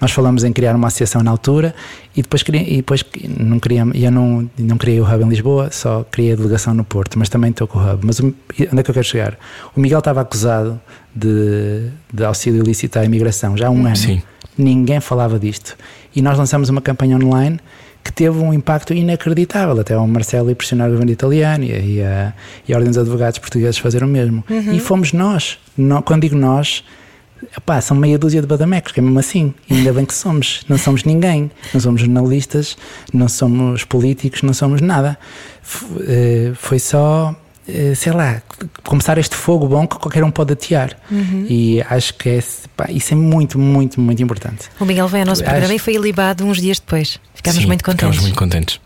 Nós falamos em criar uma associação na altura e depois, e depois não queria, eu não, não criei o Hub em Lisboa, só criei a delegação no Porto, mas também estou com o Hub. Mas onde é que eu quero chegar? O Miguel estava acusado de, de auxílio ilícito à imigração já há um ano. Sim. Ninguém falava disto. E nós lançamos uma campanha online que teve um impacto inacreditável. Até o Marcelo ir pressionar o governo italiano e a, e a Ordem dos Advogados Portugueses fazer o mesmo. Uhum. E fomos nós. No, quando digo nós, epá, são meia dúzia de badamecos, que é mesmo assim. Ainda bem que somos. Não somos ninguém. Não somos jornalistas, não somos políticos, não somos nada. Eh, foi só sei lá, começar este fogo bom que qualquer um pode atear. Uhum. E acho que é, pá, isso é muito, muito, muito importante. O Miguel veio ao nosso acho... programa e foi ilibado uns dias depois. Ficámos Sim, muito contentes. Ficámos muito contentes.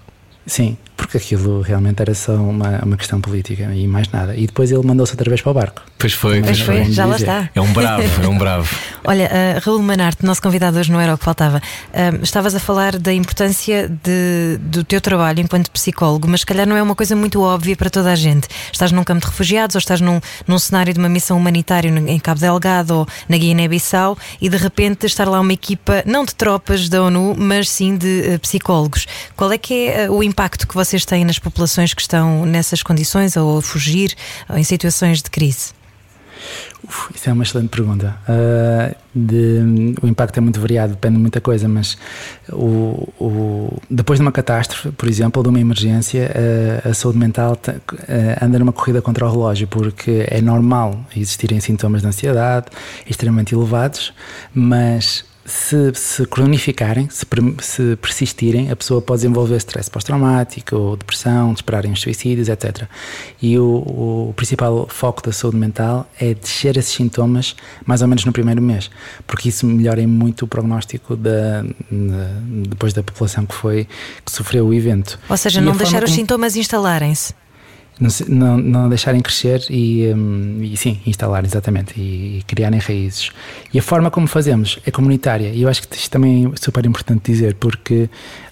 Sim, porque aquilo realmente era só uma, uma questão política e mais nada. E depois ele mandou-se outra vez para o barco. Pois foi, pois foi, já lá está. É um bravo, é um bravo. Olha, uh, Raul Manarte, nosso convidado hoje não era o que faltava. Uh, estavas a falar da importância de, do teu trabalho enquanto psicólogo, mas se calhar não é uma coisa muito óbvia para toda a gente. Estás num campo de refugiados ou estás num, num cenário de uma missão humanitária em Cabo Delgado ou na Guiné-Bissau e de repente estar lá uma equipa, não de tropas da ONU, mas sim de uh, psicólogos. Qual é que é o impacto que vocês têm nas populações que estão nessas condições ou a fugir ou em situações de crise? Uf, isso é uma excelente pergunta. Uh, de, o impacto é muito variado, depende de muita coisa, mas o, o, depois de uma catástrofe, por exemplo, de uma emergência, uh, a saúde mental uh, anda numa corrida contra o relógio, porque é normal existirem sintomas de ansiedade extremamente elevados, mas se, se cronificarem, se, se, persistirem, a pessoa pode desenvolver stress pós-traumático, ou depressão, dispararem os suicídios, etc. E o, o, principal foco da saúde mental é descer esses sintomas mais ou menos no primeiro mês, porque isso melhora muito o prognóstico da, de, depois da população que foi que sofreu o evento. Ou seja, e não deixar os como... sintomas instalarem-se não, não, deixarem crescer e, um, e, sim, instalar exatamente e, e, criarem raízes. E a forma como fazemos é comunitária e eu acho que isto também é super importante dizer porque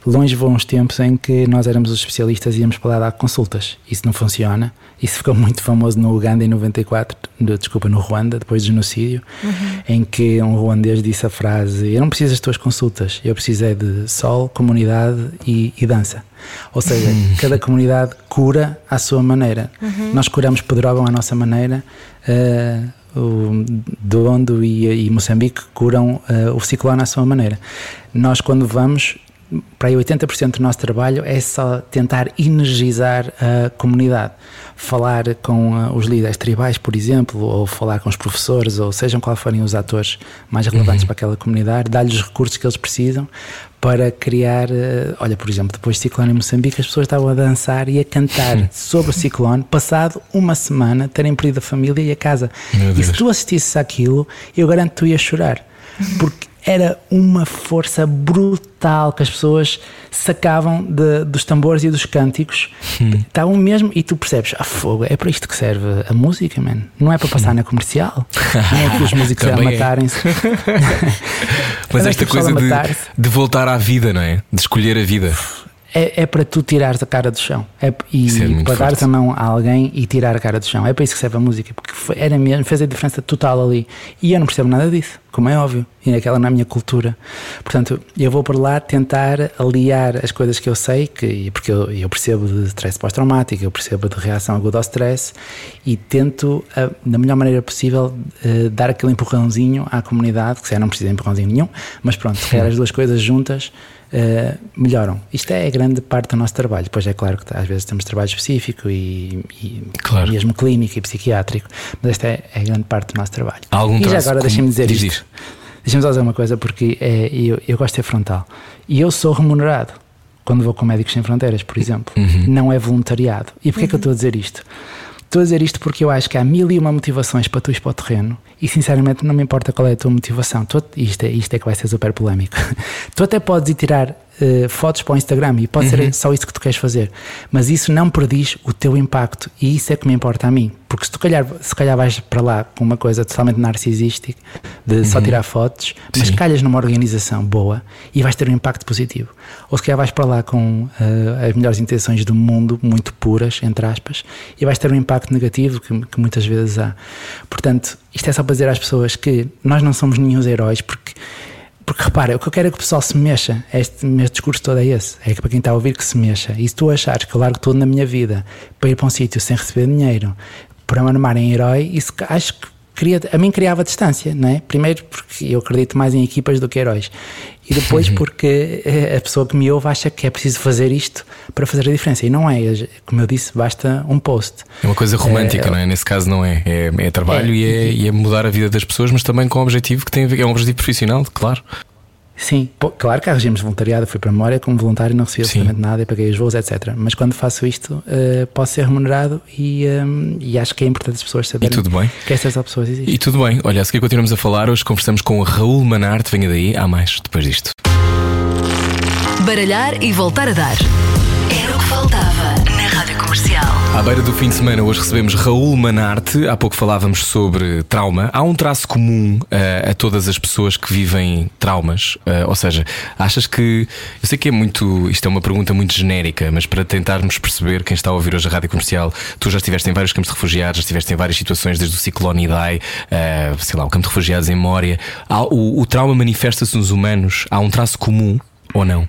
longe vão os tempos em que nós éramos os especialistas e íamos para lá dar consultas. Isso não funciona. Isso ficou muito famoso no Uganda em 94, desculpa, no Ruanda, depois do genocídio, uhum. em que um ruandês disse a frase: Eu não preciso das tuas consultas, eu preciso é de sol, comunidade e, e dança. Ou seja, cada comunidade cura à sua maneira. Nós curamos Pedrógão à nossa maneira. Uh, o Dondo e, e Moçambique curam uh, o ciclone à sua maneira. Nós, quando vamos, para aí 80% do nosso trabalho é só tentar energizar a comunidade. Falar com uh, os líderes tribais, por exemplo, ou falar com os professores, ou sejam quais forem os atores mais relevantes para aquela comunidade, dar-lhes os recursos que eles precisam para criar. uh, olha, por exemplo, depois do ciclone em Moçambique, as pessoas estavam a dançar e a cantar sobre o ciclone, passado uma semana, terem perdido a família e a casa. E se tu assistisses àquilo, eu garanto que tu ias chorar. Porque era uma força brutal que as pessoas sacavam de- dos tambores e dos cânticos. Estavam mesmo, e tu percebes, a fogo, é para isto que serve a música, man. Não é para passar na comercial. Não é que os músicos a é. matarem-se. Mas esta coisa de, de voltar à vida, não é? De escolher a vida. É, é para tu tirares a cara do chão. É, e é para forte. a mão a alguém e tirar a cara do chão. É para isso que serve a música, porque foi- era mesmo, fez a diferença total ali. E eu não percebo nada disso, como é óbvio. E aquela na minha cultura. Portanto, eu vou por lá tentar aliar as coisas que eu sei, que, porque eu, eu percebo de stress pós-traumático, eu percebo de reação aguda ao stress e tento, ah, da melhor maneira possível, ah, dar aquele empurrãozinho à comunidade, que se calhar não precisa de empurrãozinho nenhum, mas pronto, se calhar as duas coisas juntas Uh, melhoram. Isto é a grande parte do nosso trabalho. Depois é claro que às vezes temos trabalho específico e, e Claro. mesmo clínico e psiquiátrico, mas esta é, é a grande parte do nosso trabalho. Há algum e já agora deixem-me dizer Diz, isto. Deixem-me dizer uma coisa, porque é, eu, eu gosto de ser frontal. E eu sou remunerado quando vou com Médicos Sem Fronteiras, por exemplo. Uhum. Não é voluntariado. E porquê é que eu estou a dizer isto? Estou a dizer isto porque eu acho que há mil e uma motivações para tu ir para o terreno e sinceramente não me importa qual é a tua motivação. Tu, isto, é, isto é que vai ser super polémico. tu até podes ir tirar eh, fotos para o Instagram e pode ser só isso que tu queres fazer, mas isso não prediz o teu impacto e isso é que me importa a mim. Porque se tu calhar, se calhar vais para lá com uma coisa totalmente narcisística de só tirar fotos, mas Sim. calhas numa organização boa e vais ter um impacto positivo. Ou se calhar vais para lá com eh, as melhores intenções do mundo, muito puras, entre aspas, e vais ter um impacto negativo que, que muitas vezes há. Portanto, isto é só para dizer às pessoas que nós não somos nenhum heróis, porque. Porque repara, o que eu quero é que o pessoal se mexa. Este meu discurso todo é esse. É que para quem está a ouvir que se mexa. E se tu achares que eu largo tudo na minha vida para ir para um sítio sem receber dinheiro, para me armar em herói, isso acho que cria, a mim criava distância, não é? Primeiro porque eu acredito mais em equipas do que heróis. E depois porque eh, a pessoa que me ouve acha que é preciso fazer isto para fazer a diferença. E não é. Como eu disse, basta um post. É uma coisa romântica, É, não é? Nesse caso não é. É, é trabalho É. E, é, e é mudar a vida das pessoas, mas também com um objetivo que tem a ver, é um objetivo profissional, claro. Sim, pô, claro que há regimes de voluntariado, fui para a memória como voluntário, não recebi absolutamente nada e paguei os voos, etc. Mas quando faço isto, eh, posso ser remunerado e, eh, e acho que é importante as pessoas saberem tudo bem. que estas opções existem. E tudo bem, olha, a seguir continuamos a falar. Hoje conversamos com o Raul Manarte. Venha daí, há mais depois disto. Baralhar e voltar a dar. À beira do fim de semana, hoje recebemos Raul Manarte. Há pouco falávamos sobre trauma. Há um traço comum eh, a todas as pessoas que vivem traumas. Eh, ou seja, achas que. Eu sei que é muito. Isto é uma pergunta muito genérica, mas para tentarmos perceber quem está a ouvir hoje a rádio comercial, tu já estiveste em vários campos de refugiados, já estiveste em várias situações, desde o ciclone Idai, eh, sei lá, o campo de refugiados em Mória. Há- o, o trauma manifesta-se nos humanos. Há um traço comum ou não?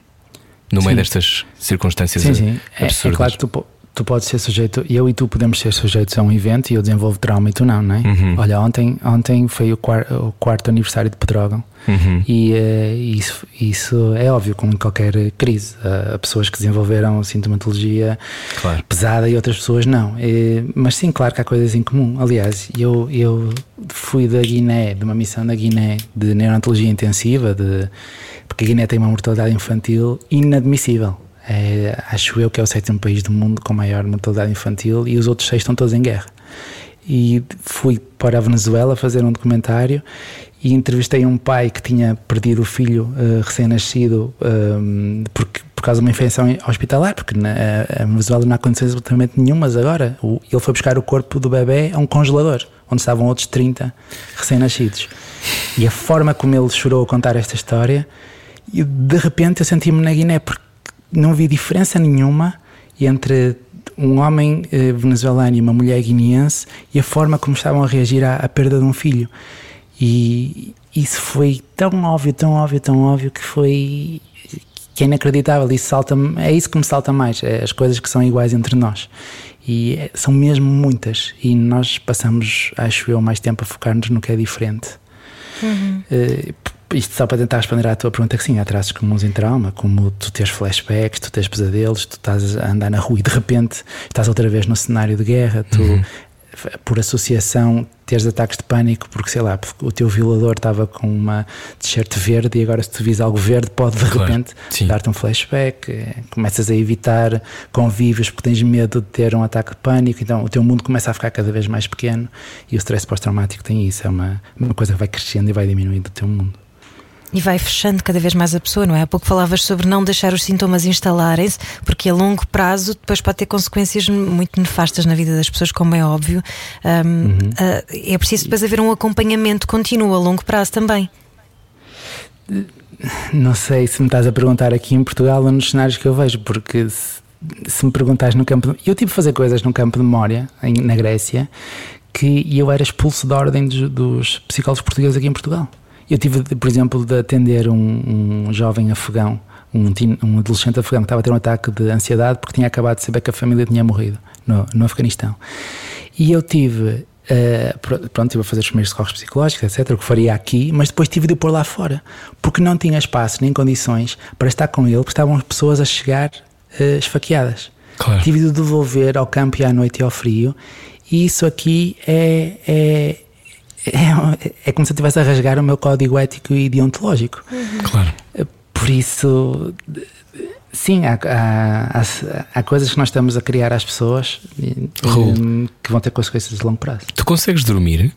No meio Sim. destas circunstâncias Sim, sim. É, é absurdas. claro que tu, tu podes ser sujeito, eu e tu podemos ser sujeitos a um evento e eu desenvolvo trauma e tu não, não é? Uhum. Olha, ontem, ontem foi o, quar- o quarto aniversário de Pedrógão Uhum. e eh, isso, isso é óbvio, como em qualquer crise. Há pessoas que desenvolveram sintomatologia Claro. pesada e outras pessoas não. Eh, mas sim, claro que há coisas em comum. Aliás, eu, eu fui da Guiné, de uma missão da Guiné de neonatologia intensiva, de, porque a Guiné tem uma mortalidade infantil inadmissível. É, acho eu que é o sétimo país do mundo com maior mortalidade infantil e os outros seis estão todos em guerra. E fui para a Venezuela fazer um documentário e entrevistei um pai que tinha perdido o filho eh, recém-nascido ehm, por causa de uma infecção hospitalar, porque na a Venezuela não há condições absolutamente nenhumas agora. O- ele foi buscar o corpo do bebê a um congelador, onde estavam outros 30 recém-nascidos. E a forma como ele chorou a contar esta história, e de repente eu senti-me na Guiné, porque não vi diferença nenhuma entre um homem eh, venezuelano e uma mulher guineense e a forma como estavam a reagir à, à perda de um filho. E isso foi tão óbvio, tão óbvio, tão óbvio que foi que é inacreditável. Isso salta é isso que me salta mais, é as coisas que são iguais entre nós. E é, são mesmo muitas. E nós passamos, acho eu, mais tempo a focar-nos no que é diferente. Uhum. Uh, isto só para tentar responder à tua pergunta que sim, há traços comuns em trauma, como tu tens flashbacks, tu tens pesadelos, tu estás a andar na rua e de repente estás outra vez no cenário de guerra, tu uhum. por associação teres ataques de pânico porque sei lá, o teu violador estava com uma t-shirt verde e agora se tu vis algo verde pode de claro, repente dar-te um flashback eh, começas a evitar convívios porque tens medo de ter um ataque de pânico então o teu mundo começa a ficar cada vez mais pequeno e o stress pós-traumático tem isso, é uma, uma coisa que vai crescendo e vai diminuindo o teu mundo e vai fechando cada vez mais a pessoa, não é? Há pouco falavas sobre não deixar os sintomas instalarem-se, porque a longo prazo depois pode ter consequências muito nefastas na vida das pessoas, como é óbvio. Um, uhum. uh, é preciso depois haver um acompanhamento contínuo a longo prazo também. Não sei se me estás a perguntar aqui em Portugal ou nos cenários que eu vejo, porque se, se me perguntares no campo. De, eu tive a fazer coisas no campo de memória, em, na Grécia, que eu era expulso da ordem dos, dos psicólogos portugueses aqui em Portugal. Eu tive, por exemplo, de atender um, um jovem afegão, um, um, adolescente afegão que estava a ter um ataque de ansiedade porque tinha acabado de saber que a família tinha morrido no, no Afeganistão. E eu tive Uh, pronto, estive a fazer os primeiros socorros psicológicos, etc., o que faria aqui, mas depois tive de o pôr lá fora, porque não tinha espaço nem condições para estar com ele, porque estavam as pessoas a chegar uh, esfaqueadas. Claro. Tive de devolver ao campo e à noite e ao frio, e isso aqui é, é, é, é como se eu estivesse a rasgar o meu código ético e deontológico. Uhum. Claro. Por isso, sim, há, há, há, há, coisas que nós estamos a criar às pessoas Raul, que vão ter consequências de longo prazo. Tu consegues dormir?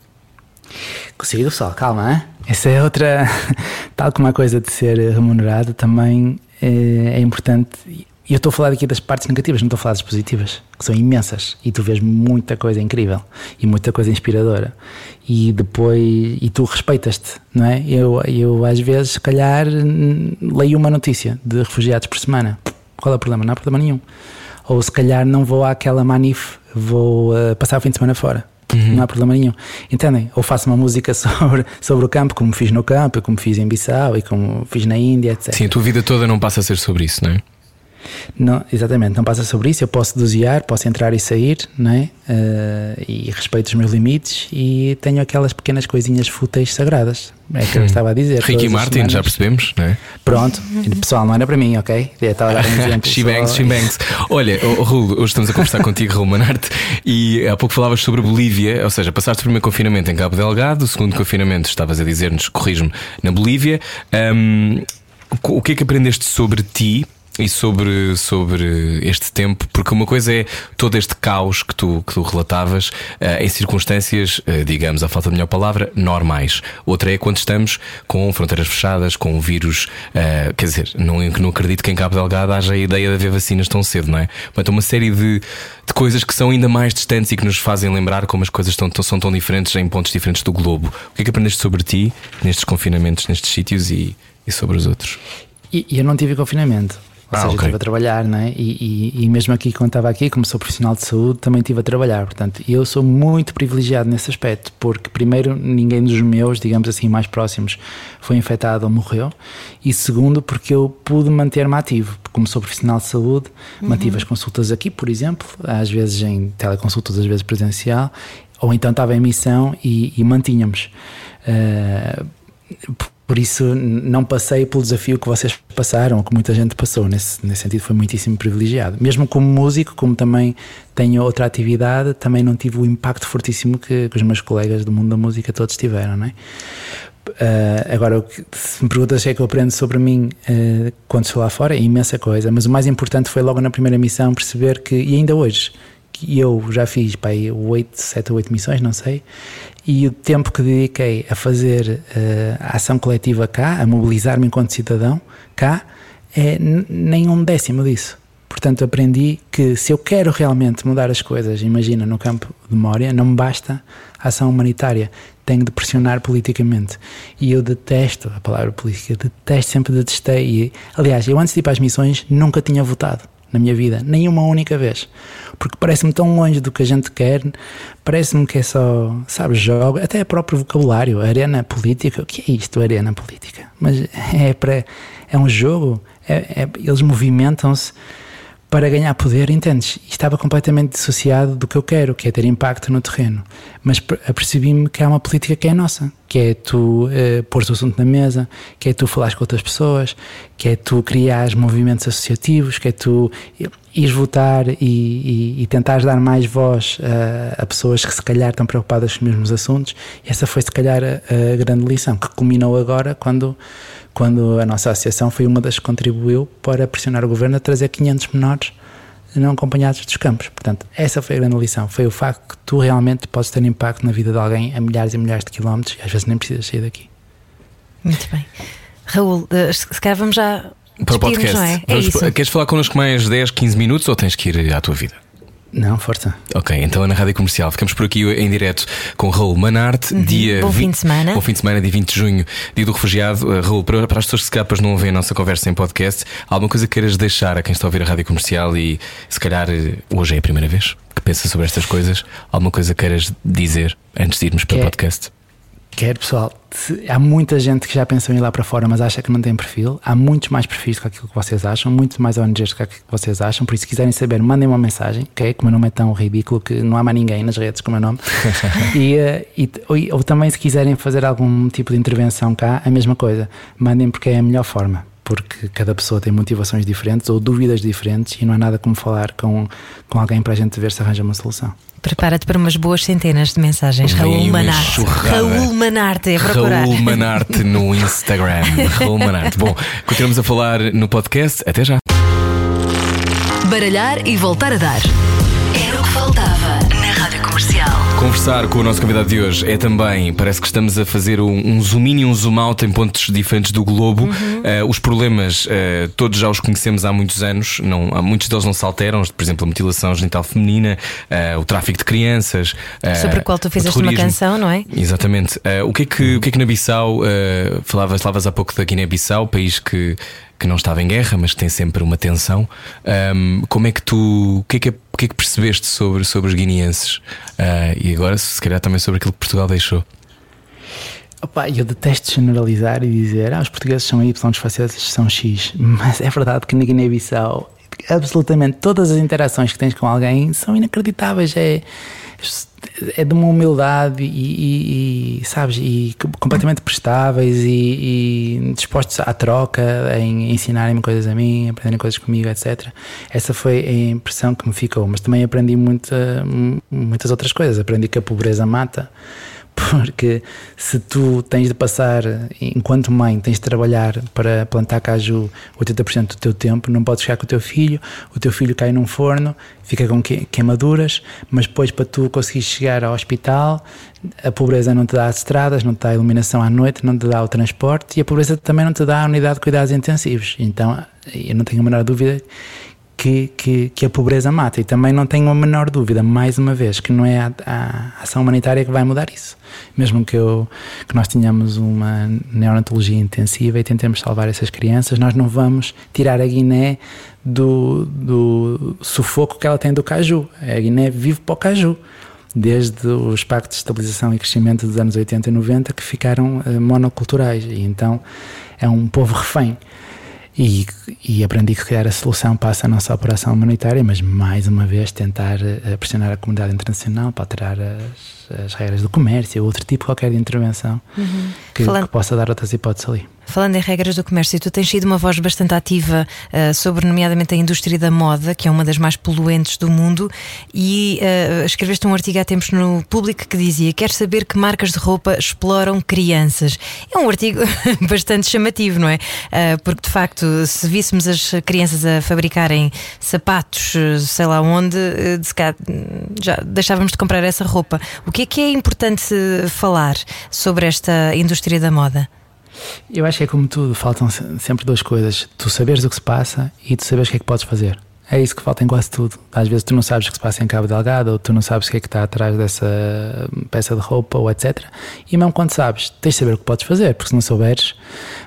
Consigo, só, calma, hein? essa é outra. Tal como a coisa de ser remunerado, também é, é importante e eu estou a falar aqui das partes negativas, não estou a falar das positivas, que são imensas. E tu vês muita coisa incrível e muita coisa inspiradora. E depois, e tu respeitas-te, não é? Eu, eu às vezes, se calhar, leio uma notícia de refugiados por semana. Qual é o problema? Não há problema nenhum. Ou se calhar não vou àquela manif, vou uh, passar o fim de semana fora. Uhum. Não há problema nenhum. Entendem? Ou faço uma música sobre, sobre o campo, como fiz no campo, como fiz em Bissau e como fiz na Índia, etc. Sim, a tua vida toda não passa a ser sobre isso, não é? Não, exatamente, não passa sobre isso. Eu posso dosear, posso entrar e sair, não é? Uh, e respeito os meus limites e tenho aquelas pequenas coisinhas fúteis sagradas. É que eu estava a dizer. Ricky Martin, já percebemos, não é? Pronto, pessoal, não era para mim, ok? Eu estava a dar um exemplo. She-bangs, she-bangs. Olha, oh, Rulo, hoje estamos a conversar contigo, Raul Manarte, e há pouco falavas sobre Bolívia, ou seja, passaste o primeiro confinamento em Cabo Delgado, o segundo confinamento estavas a dizer-nos, corrijo-me, na Bolívia. Um, o que é que aprendeste sobre ti e sobre, sobre este tempo, porque uma coisa é todo este caos que tu, que tu relatavas uh, em circunstâncias, uh, digamos, a falta de melhor palavra, normais. Outra é quando estamos com fronteiras fechadas, com um vírus, uh, quer dizer, não, não acredito que em Cabo Delgado haja a ideia de haver vacinas tão cedo, não é? Portanto, uma série de, de coisas que são ainda mais distantes e que nos fazem lembrar como as coisas estão, são tão diferentes em pontos diferentes do globo. O que é que aprendeste sobre ti nestes confinamentos, nestes sítios e, e sobre os outros? E eu não tive confinamento. Ou ah, seja, okay. estive a trabalhar, não é? E, e, e, mesmo aqui, quando estava aqui, como sou profissional de saúde, também estive a trabalhar. Portanto, eu sou muito privilegiado nesse aspecto, porque, primeiro, ninguém dos meus, digamos assim, mais próximos foi infectado ou morreu. E, segundo, porque eu pude manter-me ativo. Como sou profissional de saúde, uhum. mantive as consultas aqui, por exemplo, às vezes em teleconsultas, às vezes presencial, ou então estava em missão e, e mantínhamos. Uh, por isso, não passei pelo desafio que vocês passaram, que muita gente passou. Nesse, nesse sentido, foi muitíssimo privilegiado. Mesmo como músico, como também tenho outra atividade, também não tive o impacto fortíssimo que, que os meus colegas do mundo da música todos tiveram, não é? Uh, agora, se me perguntas o que é que eu aprendo sobre mim uh, quando estou lá fora, é imensa coisa, mas o mais importante foi logo na primeira missão perceber que, e ainda hoje, que eu já fiz aí 8, 7 ou 8 missões, não sei, e o tempo que dediquei a fazer uh, a ação coletiva cá, a mobilizar-me enquanto cidadão cá, é nem um décimo disso. Portanto, aprendi que se eu quero realmente mudar as coisas, imagina no campo de memória, não me basta a ação humanitária, tenho de pressionar politicamente. E eu detesto a palavra política, detesto, sempre detestei. E, aliás, eu antes de ir para as missões nunca tinha votado na minha vida, nem uma única vez. Porque parece-me tão longe do que a gente quer, parece-me que é só, sabes, jogo, até o próprio vocabulário, arena política. O que é isto, arena política? Mas é para. É um jogo, é, é, eles movimentam-se para ganhar poder, entendes? E estava completamente dissociado do que eu quero, que é ter impacto no terreno. Mas apercebi-me que há uma política que é nossa, que é tu uh, o assunto na mesa, que é tu falares com outras pessoas, que é tu criares movimentos associativos, que é tu ires votar e, e, e tentares dar mais voz a, a, pessoas que se calhar estão preocupadas com os mesmos assuntos. E essa foi se calhar a, a grande lição, que culminou agora quando quando a nossa associação foi uma das que contribuiu para pressionar o governo a trazer 500 menores não acompanhados dos campos. Portanto, essa foi a grande lição. Foi o facto que tu realmente podes ter impacto na vida de alguém a milhares e milhares de quilómetros e às vezes nem precisas sair daqui. Muito bem. Raul, eh, se calhar vamos já. Para o podcast. Não é? é isso. Queres falar connosco mais 10, 15 minutos ou tens que ir à tua vida? Não, força. Ok, então é na Rádio Comercial. Ficamos por aqui em direto com Raul Manarte, uhum. dia. Bom 20, fim de semana. Bom fim de semana, dia 20 de junho, dia do refugiado. Uh, Raul, para, para as pessoas que se capas não ouvem a nossa conversa em podcast, há alguma coisa que queiras deixar a quem está a ouvir a Rádio Comercial e se calhar uh, hoje é a primeira vez que pensa sobre estas coisas? Alguma coisa que queiras dizer antes de irmos para o podcast? Quer, pessoal. Há muita gente que já pensou em ir lá para fora, mas acha que não tem perfil. Há muitos mais perfis do que aquilo que vocês acham, muito mais ONGs do que aquilo que vocês acham. Por isso, se quiserem saber, mandem uma mensagem, ok? Que o meu nome é tão ridículo que não há mais ninguém nas redes com o meu nome. e, eh, e ou, ou também, se quiserem fazer algum tipo de intervenção cá, a mesma coisa. Mandem porque é a melhor forma porque cada pessoa tem motivações diferentes ou dúvidas diferentes e não há nada como falar com, com alguém para a gente ver se arranja uma solução. Prepara-te para umas boas centenas de mensagens. Raul Manarte. Raul Manarte, é procurar. Raul Manarte no Instagram. Raul Manarte. Bom, continuamos a falar no podcast. Até já. Baralhar e voltar a dar. Conversar com o nosso convidado de hoje é também, parece que estamos a fazer um, um zoom in e um zoom out em pontos diferentes do globo. Uhum. Uh, os problemas, uh, todos já os conhecemos há muitos anos, não, muitos deles não se alteram, por exemplo, a mutilação genital feminina, uh, o tráfico de crianças. Sobre o qual tu fizeste uma canção, não é? Exatamente. o, que é que, o que é que na Bissau, falavas, falavas há pouco da Guiné-Bissau, país que que não estava em guerra, mas que tem sempre uma tensão. Um, como é que tu. O que é que, o que, é que percebeste sobre, sobre os guineenses? Uh, e agora, se calhar, também sobre aquilo que Portugal deixou? Opa, eu detesto generalizar e dizer ah, os portugueses são Y, os franceses são X, mas é verdade que na Guiné-Bissau absolutamente todas as interações que tens com alguém são inacreditáveis. É, é de uma humildade e, e, e sabes, e completamente prestáveis e, e, dispostos à troca, em ensinarem-me coisas a mim, aprenderem coisas comigo, etc. Essa foi a impressão que me ficou. Mas também aprendi muita, muitas outras coisas. Aprendi que a pobreza mata porque se tu tens de passar, enquanto mãe, tens de trabalhar para plantar caju 80% do teu tempo, não podes ficar com o teu filho, o teu filho cai num forno, fica com queimaduras, mas depois para tu conseguires chegar ao hospital, a pobreza não te dá as estradas, não te dá a iluminação à noite, não te dá o transporte e a pobreza também não te dá a unidade de cuidados intensivos. Então, eu não tenho a menor dúvida que, que, que, a pobreza mata. E também não tenho a menor dúvida, mais uma vez, que não é a, a, ação humanitária que vai mudar isso. Mesmo que, eu, que nós tenhamos uma neonatologia intensiva e tentemos salvar essas crianças, nós não vamos tirar a Guiné do, do sufoco que ela tem do caju. A Guiné vive para o caju. Desde os pactos de estabilização e crescimento dos anos 80 e 90 que ficaram uh, monoculturais. E então é um povo refém. E, e, aprendi que, se a solução passa a nossa operação humanitária, mas mais uma vez tentar uh, pressionar a comunidade internacional para alterar as, as regras do comércio, outro tipo qualquer de intervenção uhum. que, Falando... que possa dar outras hipóteses ali. Falando em regras do comércio, tu tens sido uma voz bastante ativa uh, sobre, nomeadamente, a indústria da moda, que é uma das mais poluentes do mundo, e uh, escreveste um artigo há tempos no Público que dizia: Quer saber que marcas de roupa exploram crianças? É um artigo bastante chamativo, não é? Uh, porque, de facto, se víssemos as crianças a fabricarem sapatos, sei lá onde, já deixávamos de comprar essa roupa. O que é que é importante falar sobre esta indústria da moda? Eu acho que é como tudo, faltam sempre duas coisas: tu saberes o que se passa e tu saberes o que é que podes fazer. É isso que falta em quase tudo. Às vezes tu não sabes o que se passa em Cabo Delgado, ou tu não sabes o que é que está atrás dessa peça de roupa, ou etc. E mesmo quando sabes, tens de saber o que podes fazer, porque se não souberes,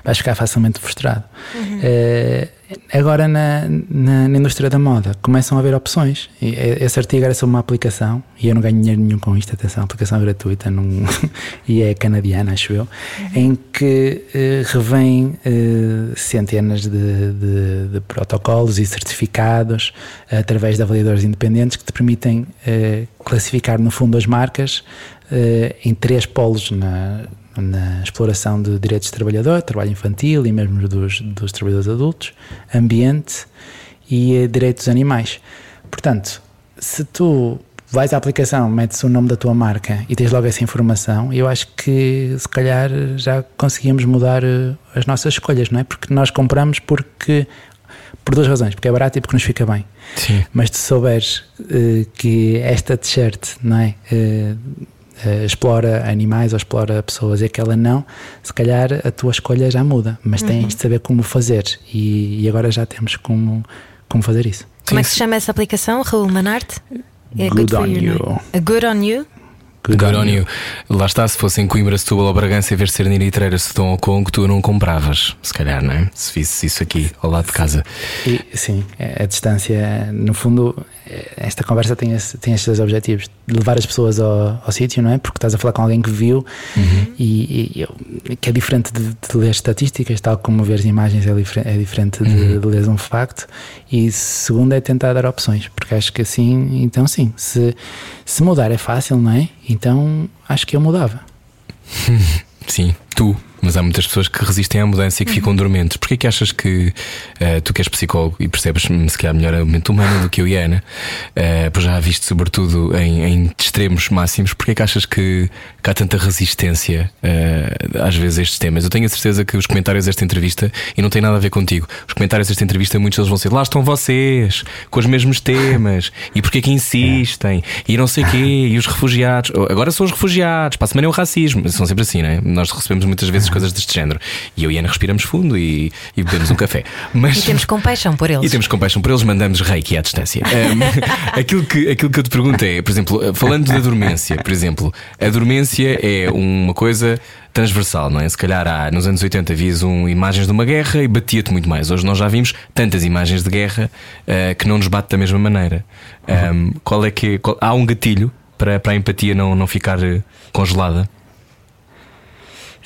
vais ficar facilmente frustrado. Uhum. É, Agora na, na, na, indústria da moda começam a haver opções. E esse artigo era sobre uma aplicação e eu não ganho dinheiro nenhum com isto, atenção, aplicação é gratuita não, e é canadiana, acho eu, uhum. em que uh, revém uh, centenas de, de, de, protocolos e certificados uh, através de avaliadores independentes que te permitem classificar no fundo as marcas em três polos na, na exploração de direitos de trabalhador, trabalho infantil e mesmo dos, dos trabalhadores adultos, ambiente e eh, direitos dos animais. Portanto, se tu vais à aplicação, metes o nome da tua marca e tens logo essa informação, eu acho que se calhar já conseguimos mudar eh, as nossas escolhas, não é? Porque nós compramos porque por duas razões, porque é barato e porque nos fica bem. Sim. Mas se souberes uh, que esta t-shirt, não é? Uh, uh, explora animais ou explora pessoas e aquela não, se calhar a tua escolha já muda, mas tens uhum. de saber como fazer e, e, agora já temos como, como fazer isso. Como é que se chama essa aplicação, Raul Manarte? É good, good on you. you. A good on you? Good, on you. Lá está, se fosse em Coimbra, Setúbal ou Bragança, em vez de ser Niritreira, Sedão ou Congo, tu não compravas, se calhar, não é? Se visse isso aqui ao lado de casa. E, sim, é, a distância, no fundo, é, esta conversa tem, esse, tem estes dois objetivos: de levar as pessoas ao, ao sítio, não é? Porque estás a falar com alguém que viu uhum. e, e, que é diferente de, de, ler estatísticas, tal como ver imagens é, é diferente de, uhum. de ler um facto. E segundo é tentar dar opções, porque acho que assim, então sim, se, se mudar é fácil, não é? Então acho que eu mudava. Sim, tu mas há muitas pessoas que resistem à mudança e que uhum. ficam dormentes. Porquê que achas que uh, tu que és psicólogo e percebes se calhar melhor a mente humana do que eu e a Ana, uh, pois já a viste sobretudo em, em extremos máximos, porquê que achas que, que há tanta resistência uh, às vezes a estes temas? Eu tenho a certeza que os comentários desta entrevista, e não tem nada a ver contigo, os comentários desta entrevista, muitos deles vão ser lá estão vocês, com os mesmos temas, e porquê que insistem, e não sei quê, e os refugiados, agora são os refugiados, para a semana é o racismo, são sempre assim, não é? Nós recebemos muitas vezes coisas deste género. E eu e Ana respiramos fundo e, e bebemos um café. Mas, e temos compaixão por eles. E temos compaixão por eles, mandamos reiki à distância. Um, aquilo, que, aquilo que eu te pergunto é, por exemplo, falando da dormência, por exemplo, a dormência é uma coisa transversal, não é? Se calhar há, nos anos 80 vias um, imagens de uma guerra e batia-te muito mais. Hoje nós já vimos tantas imagens de guerra uh, que não nos bate da mesma maneira. Um, qual é que qual, há um gatilho para, para a empatia não, não ficar eh, congelada?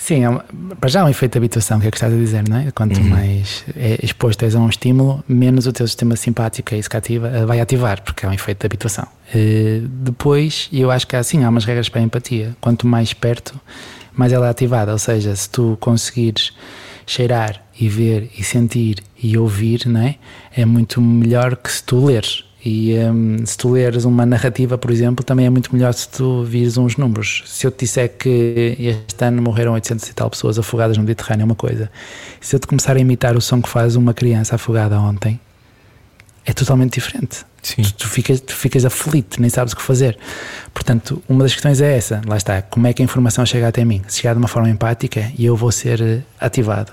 Sim, é uma, para já é um efeito de habituação, que é o que estás a dizer, não é? Quanto uhum. mais é exposto és a um estímulo, menos o teu sistema simpático, é isso que ativa, eh, vai ativar, porque é um efeito de habituação. Uh, depois, eu acho que há, sim, há umas regras para a empatia. Quanto mais perto, mais ela é ativada. Ou seja, se tu conseguires cheirar e ver e sentir e ouvir, não é? É muito melhor que se tu leres. E um, se tu leres uma narrativa, por exemplo, também é muito melhor se tu vires uns números. Se eu te disser que este ano morreram 800 e tal pessoas afogadas no Mediterrâneo, é uma coisa. Se eu te começar a imitar o som que faz uma criança afogada ontem, é totalmente diferente. Sim. Tu, tu, ficas, tu ficas aflito, nem sabes o que fazer. Portanto, uma das questões é essa: lá está, como é que a informação chega até mim? Se chegar de uma forma empática e eu vou ser eh, ativado.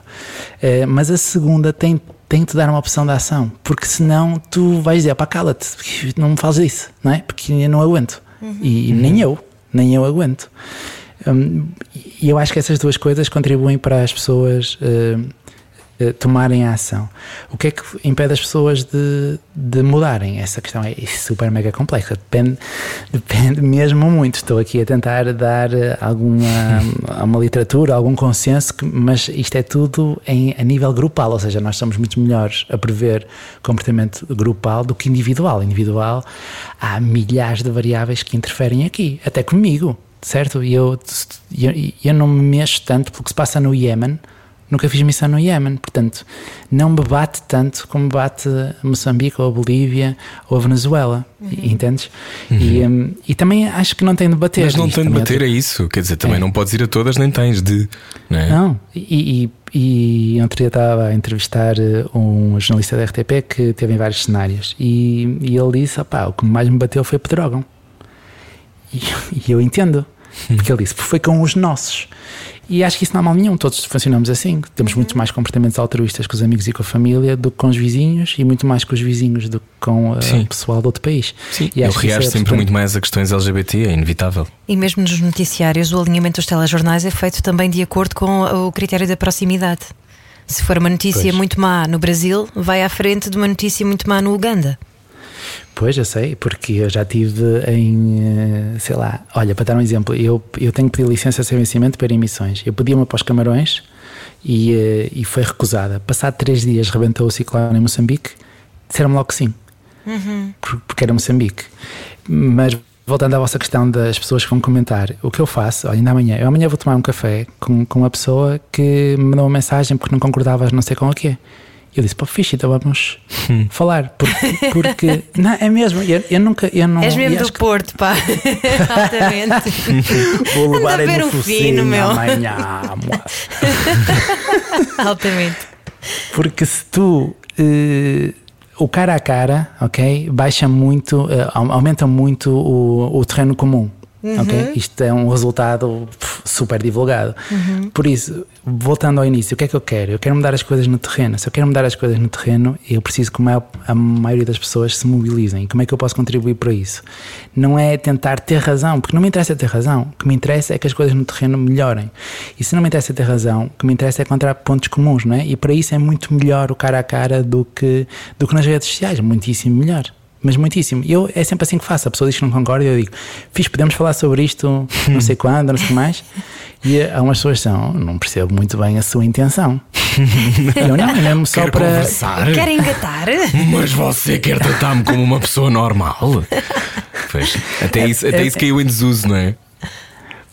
Uh, mas a segunda tem tem que te dar uma opção de ação, porque senão tu vais dizer, pá, cala-te, não me fazes isso, não é? Porque eu não aguento. Uhum. E nem eu, nem eu aguento. Um, e eu acho que essas duas coisas contribuem para as pessoas uh, eh, tomarem a ação. O que é que impede as pessoas de, de mudarem? Essa questão é super mega complexa, depende, depende mesmo muito. Estou aqui a tentar dar eh, alguma uma literatura, algum consenso, que, mas isto é tudo em, a nível grupal, ou seja, nós somos muito melhores a prever comportamento grupal do que individual. Individual, há milhares de variáveis que interferem aqui, até comigo, certo? E eu, eu, eu não me mexo tanto pelo que se passa no Iémen nunca fiz missão no Iémen, portanto, não me bate tanto como bate Moçambique ou a Bolívia ou a Venezuela, uhum. entendes? Uhum. E, um, e também acho que não tem de bater. Mas não tem de bater, é, isso, quer dizer, também é. não podes ir a todas, nem tens de. Não, é? não. e, e e ontem dia estava a entrevistar eh, um jornalista da RTP que teve em vários cenários e, e ele disse: opá, o que mais me bateu foi Pedrógão. E, e eu entendo, porque ele disse: foi com os nossos. E acho que isso não há mal nenhum, todos funcionamos assim. Temos muito mais comportamentos altruístas com os amigos e com a família do que com os vizinhos e muito mais com os vizinhos do que com uh, o pessoal de outro país. Sim, e eu reajo é sempre muito mais a questões LGBT, é inevitável. E mesmo nos noticiários, o alinhamento dos telejornais é feito também de acordo com o critério da proximidade. Se for uma notícia Pois. muito má no Brasil, vai à frente de uma notícia muito má no Uganda. Pois, eu sei, porque eu já tive em, eh, sei lá, olha, para dar um exemplo, eu, eu tenho que pedir licença sem vencimento para emissões. Eu pedi uma para os Camarões e, eh, e foi recusada. Passado três dias rebentou o ciclone em Moçambique, disseram-me logo que sim, por- porque era Moçambique. Mas voltando à vossa questão das pessoas que vão comentar, o que eu faço, olha, ainda amanhã, eu amanhã vou tomar um café com, com uma pessoa que me mandou uma mensagem porque não concordavas não sei com o quê. Eu disse, pô, fixe, então vamos falar. Porque, porque- não, é mesmo, eu, eu nunca. Eu não, És mesmo do que Porto, pá. Altamente. Vou levar Anda a ver no um focinho fino, meu. amanhã. Altamente. Porque se tu. eh, o cara a cara, ok? Baixa muito, eh, au- aumenta muito o, o terreno comum. Ok? Isto é um resultado super divulgado. Por isso, voltando ao início, o que é que eu quero? Eu quero mudar as coisas no terreno. Se eu quero mudar as coisas no terreno, eu preciso que a maior- a maioria das pessoas se mobilizem. Como é que eu posso contribuir para isso? Não é tentar ter razão, porque não me interessa ter razão. O que me interessa é que as coisas no terreno melhorem. E se não me interessa ter razão, o que me interessa é encontrar pontos comuns, não é? E para isso é muito melhor o cara a cara do que, do que nas redes sociais, muitíssimo melhor. Mas muitíssimo. E eu é sempre assim que faço. A pessoa diz que não concorda e eu digo, fiz, podemos falar sobre isto não sei quando, não sei o que mais. E há umas pessoas que são, não percebo muito bem a sua intenção. Eu não, é mesmo só Quero para. conversar. Quer engatar? Mas você quer tratar-me como uma pessoa normal? Pois, até isso, até isso caiu em desuso, não é?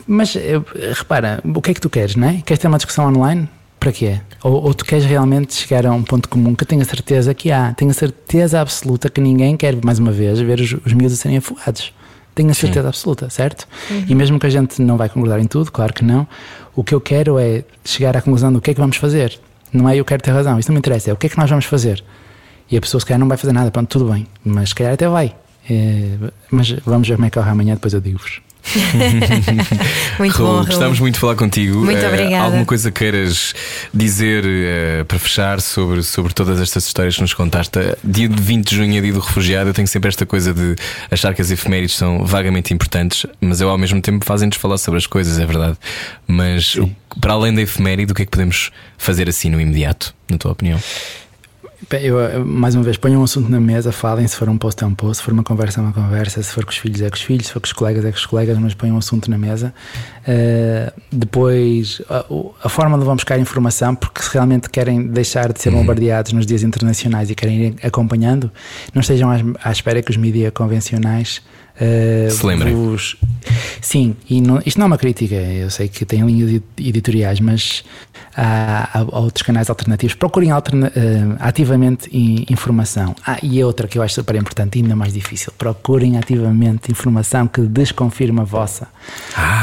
Mas eh, repara, o que é que tu queres, não é? Queres ter uma discussão online? Para quê? Ou, ou tu queres realmente chegar a um ponto comum que eu tenho a certeza que há? Tenho a certeza absoluta que ninguém quer, mais uma vez, ver os, os miúdos a serem afogados. Tenho a certeza absoluta, certo? E mesmo que a gente não vai concordar em tudo, claro que não, o que eu quero é chegar à conclusão do que é que vamos fazer. Não é eu quero ter razão, isso não me interessa, é o que é que nós vamos fazer. E a pessoa se calhar não vai fazer nada, pronto, tudo bem, mas se calhar até vai. Eh, mas vamos ver como é que corre amanhã, depois eu digo-vos. Muito Raul, bom, gostávamos muito de falar contigo. Muito Eh, obrigada. Alguma coisa queiras dizer eh, para fechar sobre, sobre todas estas histórias que nos contaste? Dia de 20 de junho é dia do refugiado. Eu tenho sempre esta coisa de achar que as efemérides são vagamente importantes, mas eu ao mesmo tempo fazem-nos falar sobre as coisas, é verdade. Mas o- para além da efeméride, o que é que podemos fazer assim no imediato, na tua opinião? Eu, mais uma vez, ponham um assunto na mesa, falem. Se for um post, é um post. Se for uma conversa, é uma conversa. Se for com os filhos, é com os filhos. Se for com os colegas, é com os colegas. Mas ponham um assunto na mesa. Eh, depois, a, a forma de vão buscar informação, porque se realmente querem deixar de ser bombardeados nos dias internacionais e querem ir acompanhando, não estejam à, à espera que os mídias convencionais. Eh, Se lembrem. vos- Sim, e não- isto não é uma crítica. Eu sei que tem linhas edi- editoriais, mas há, há outros canais alternativos. Procurem alterna- eh, ativamente informação. Ah, e outra que eu acho super importante ainda mais difícil: procurem ativamente informação que desconfirme a vossa.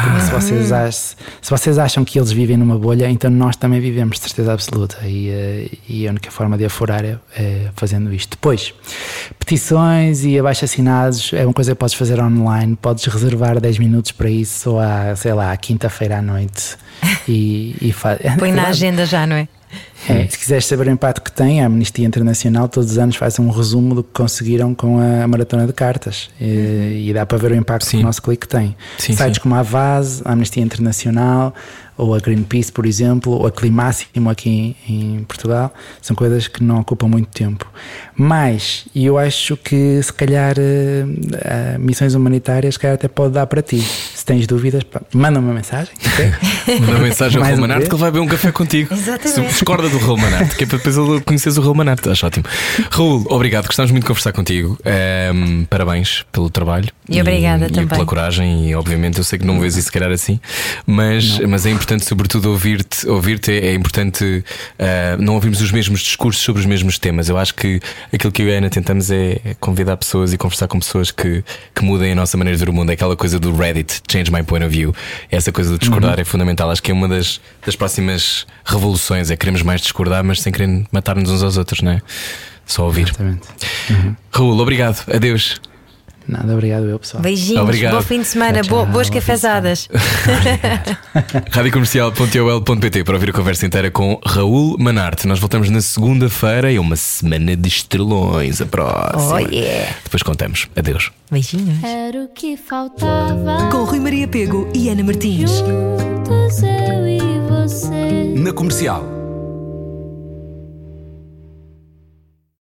Porque se vocês, acham, se vocês acham que eles vivem numa bolha, então nós também vivemos, de certeza absoluta. E, eh, e a única forma de aforar é, é fazendo isto. Depois, petições e abaixo assinados é uma coisa que podes fazer online. Podes reservar 10 minutos para isso, ou à, sei lá, à quinta-feira à noite. E, e fa- Põe na agenda já, não é? É, se quiseres saber o impacto que tem, a Amnistia Internacional todos os anos faz um resumo do que conseguiram com a maratona de cartas e, e dá para ver o impacto Sim. que o nosso clique tem. Sim, Sites sim. como a Vaz, a Amnistia Internacional ou a Greenpeace, por exemplo, ou a Climáximo aqui em, em Portugal, são coisas que não ocupam muito tempo. Mas, e eu acho que se calhar eh, eh, missões humanitárias, se calhar até pode dar para ti. Se tens dúvidas, pá, manda uma mensagem, ok? Manda mensagem ao Mais Raul uma Manarte vez? que ele vai beber um café contigo. Exatamente. Se discorda do Raul Manarte, que é para depois ele conheceres o Raul Manarte. Acho ótimo. Raul, obrigado, gostávamos muito de conversar contigo. Ehm, parabéns pelo trabalho E obrigada e também. pela coragem. E obviamente eu sei que não vês isso se calhar assim, mas, mas é importante, sobretudo, ouvir-te. Ouvir-te é, é importante ah, não ouvirmos os mesmos discursos sobre os mesmos temas. Eu acho que aquilo que eu e a Ana tentamos é convidar pessoas e conversar com pessoas que, que mudem a nossa maneira de ver o mundo. É aquela coisa do Reddit, change my point of view. Essa coisa de discordar é fundamental. Acho que é uma das, das próximas revoluções. É queremos mais discordar, mas sem querer matar-nos uns aos outros, não é? Só ouvir. Exatamente. Raul, obrigado. Adeus. Nada, obrigado eu, pessoal. Beijinhos, Obrigado. bom fim de semana, Tchau, bo- boas cafezadas. radiocomercial.ol.pt para ouvir a conversa inteira com Raul Manarte. Nós voltamos na segunda-feira e uma semana de estrelões a próxima. Oh, yeah. Depois contamos. Adeus. Beijinhos. Era o que faltava. Com Rui Maria Pego e Ana Martins. Juntos eu e você. Na comercial.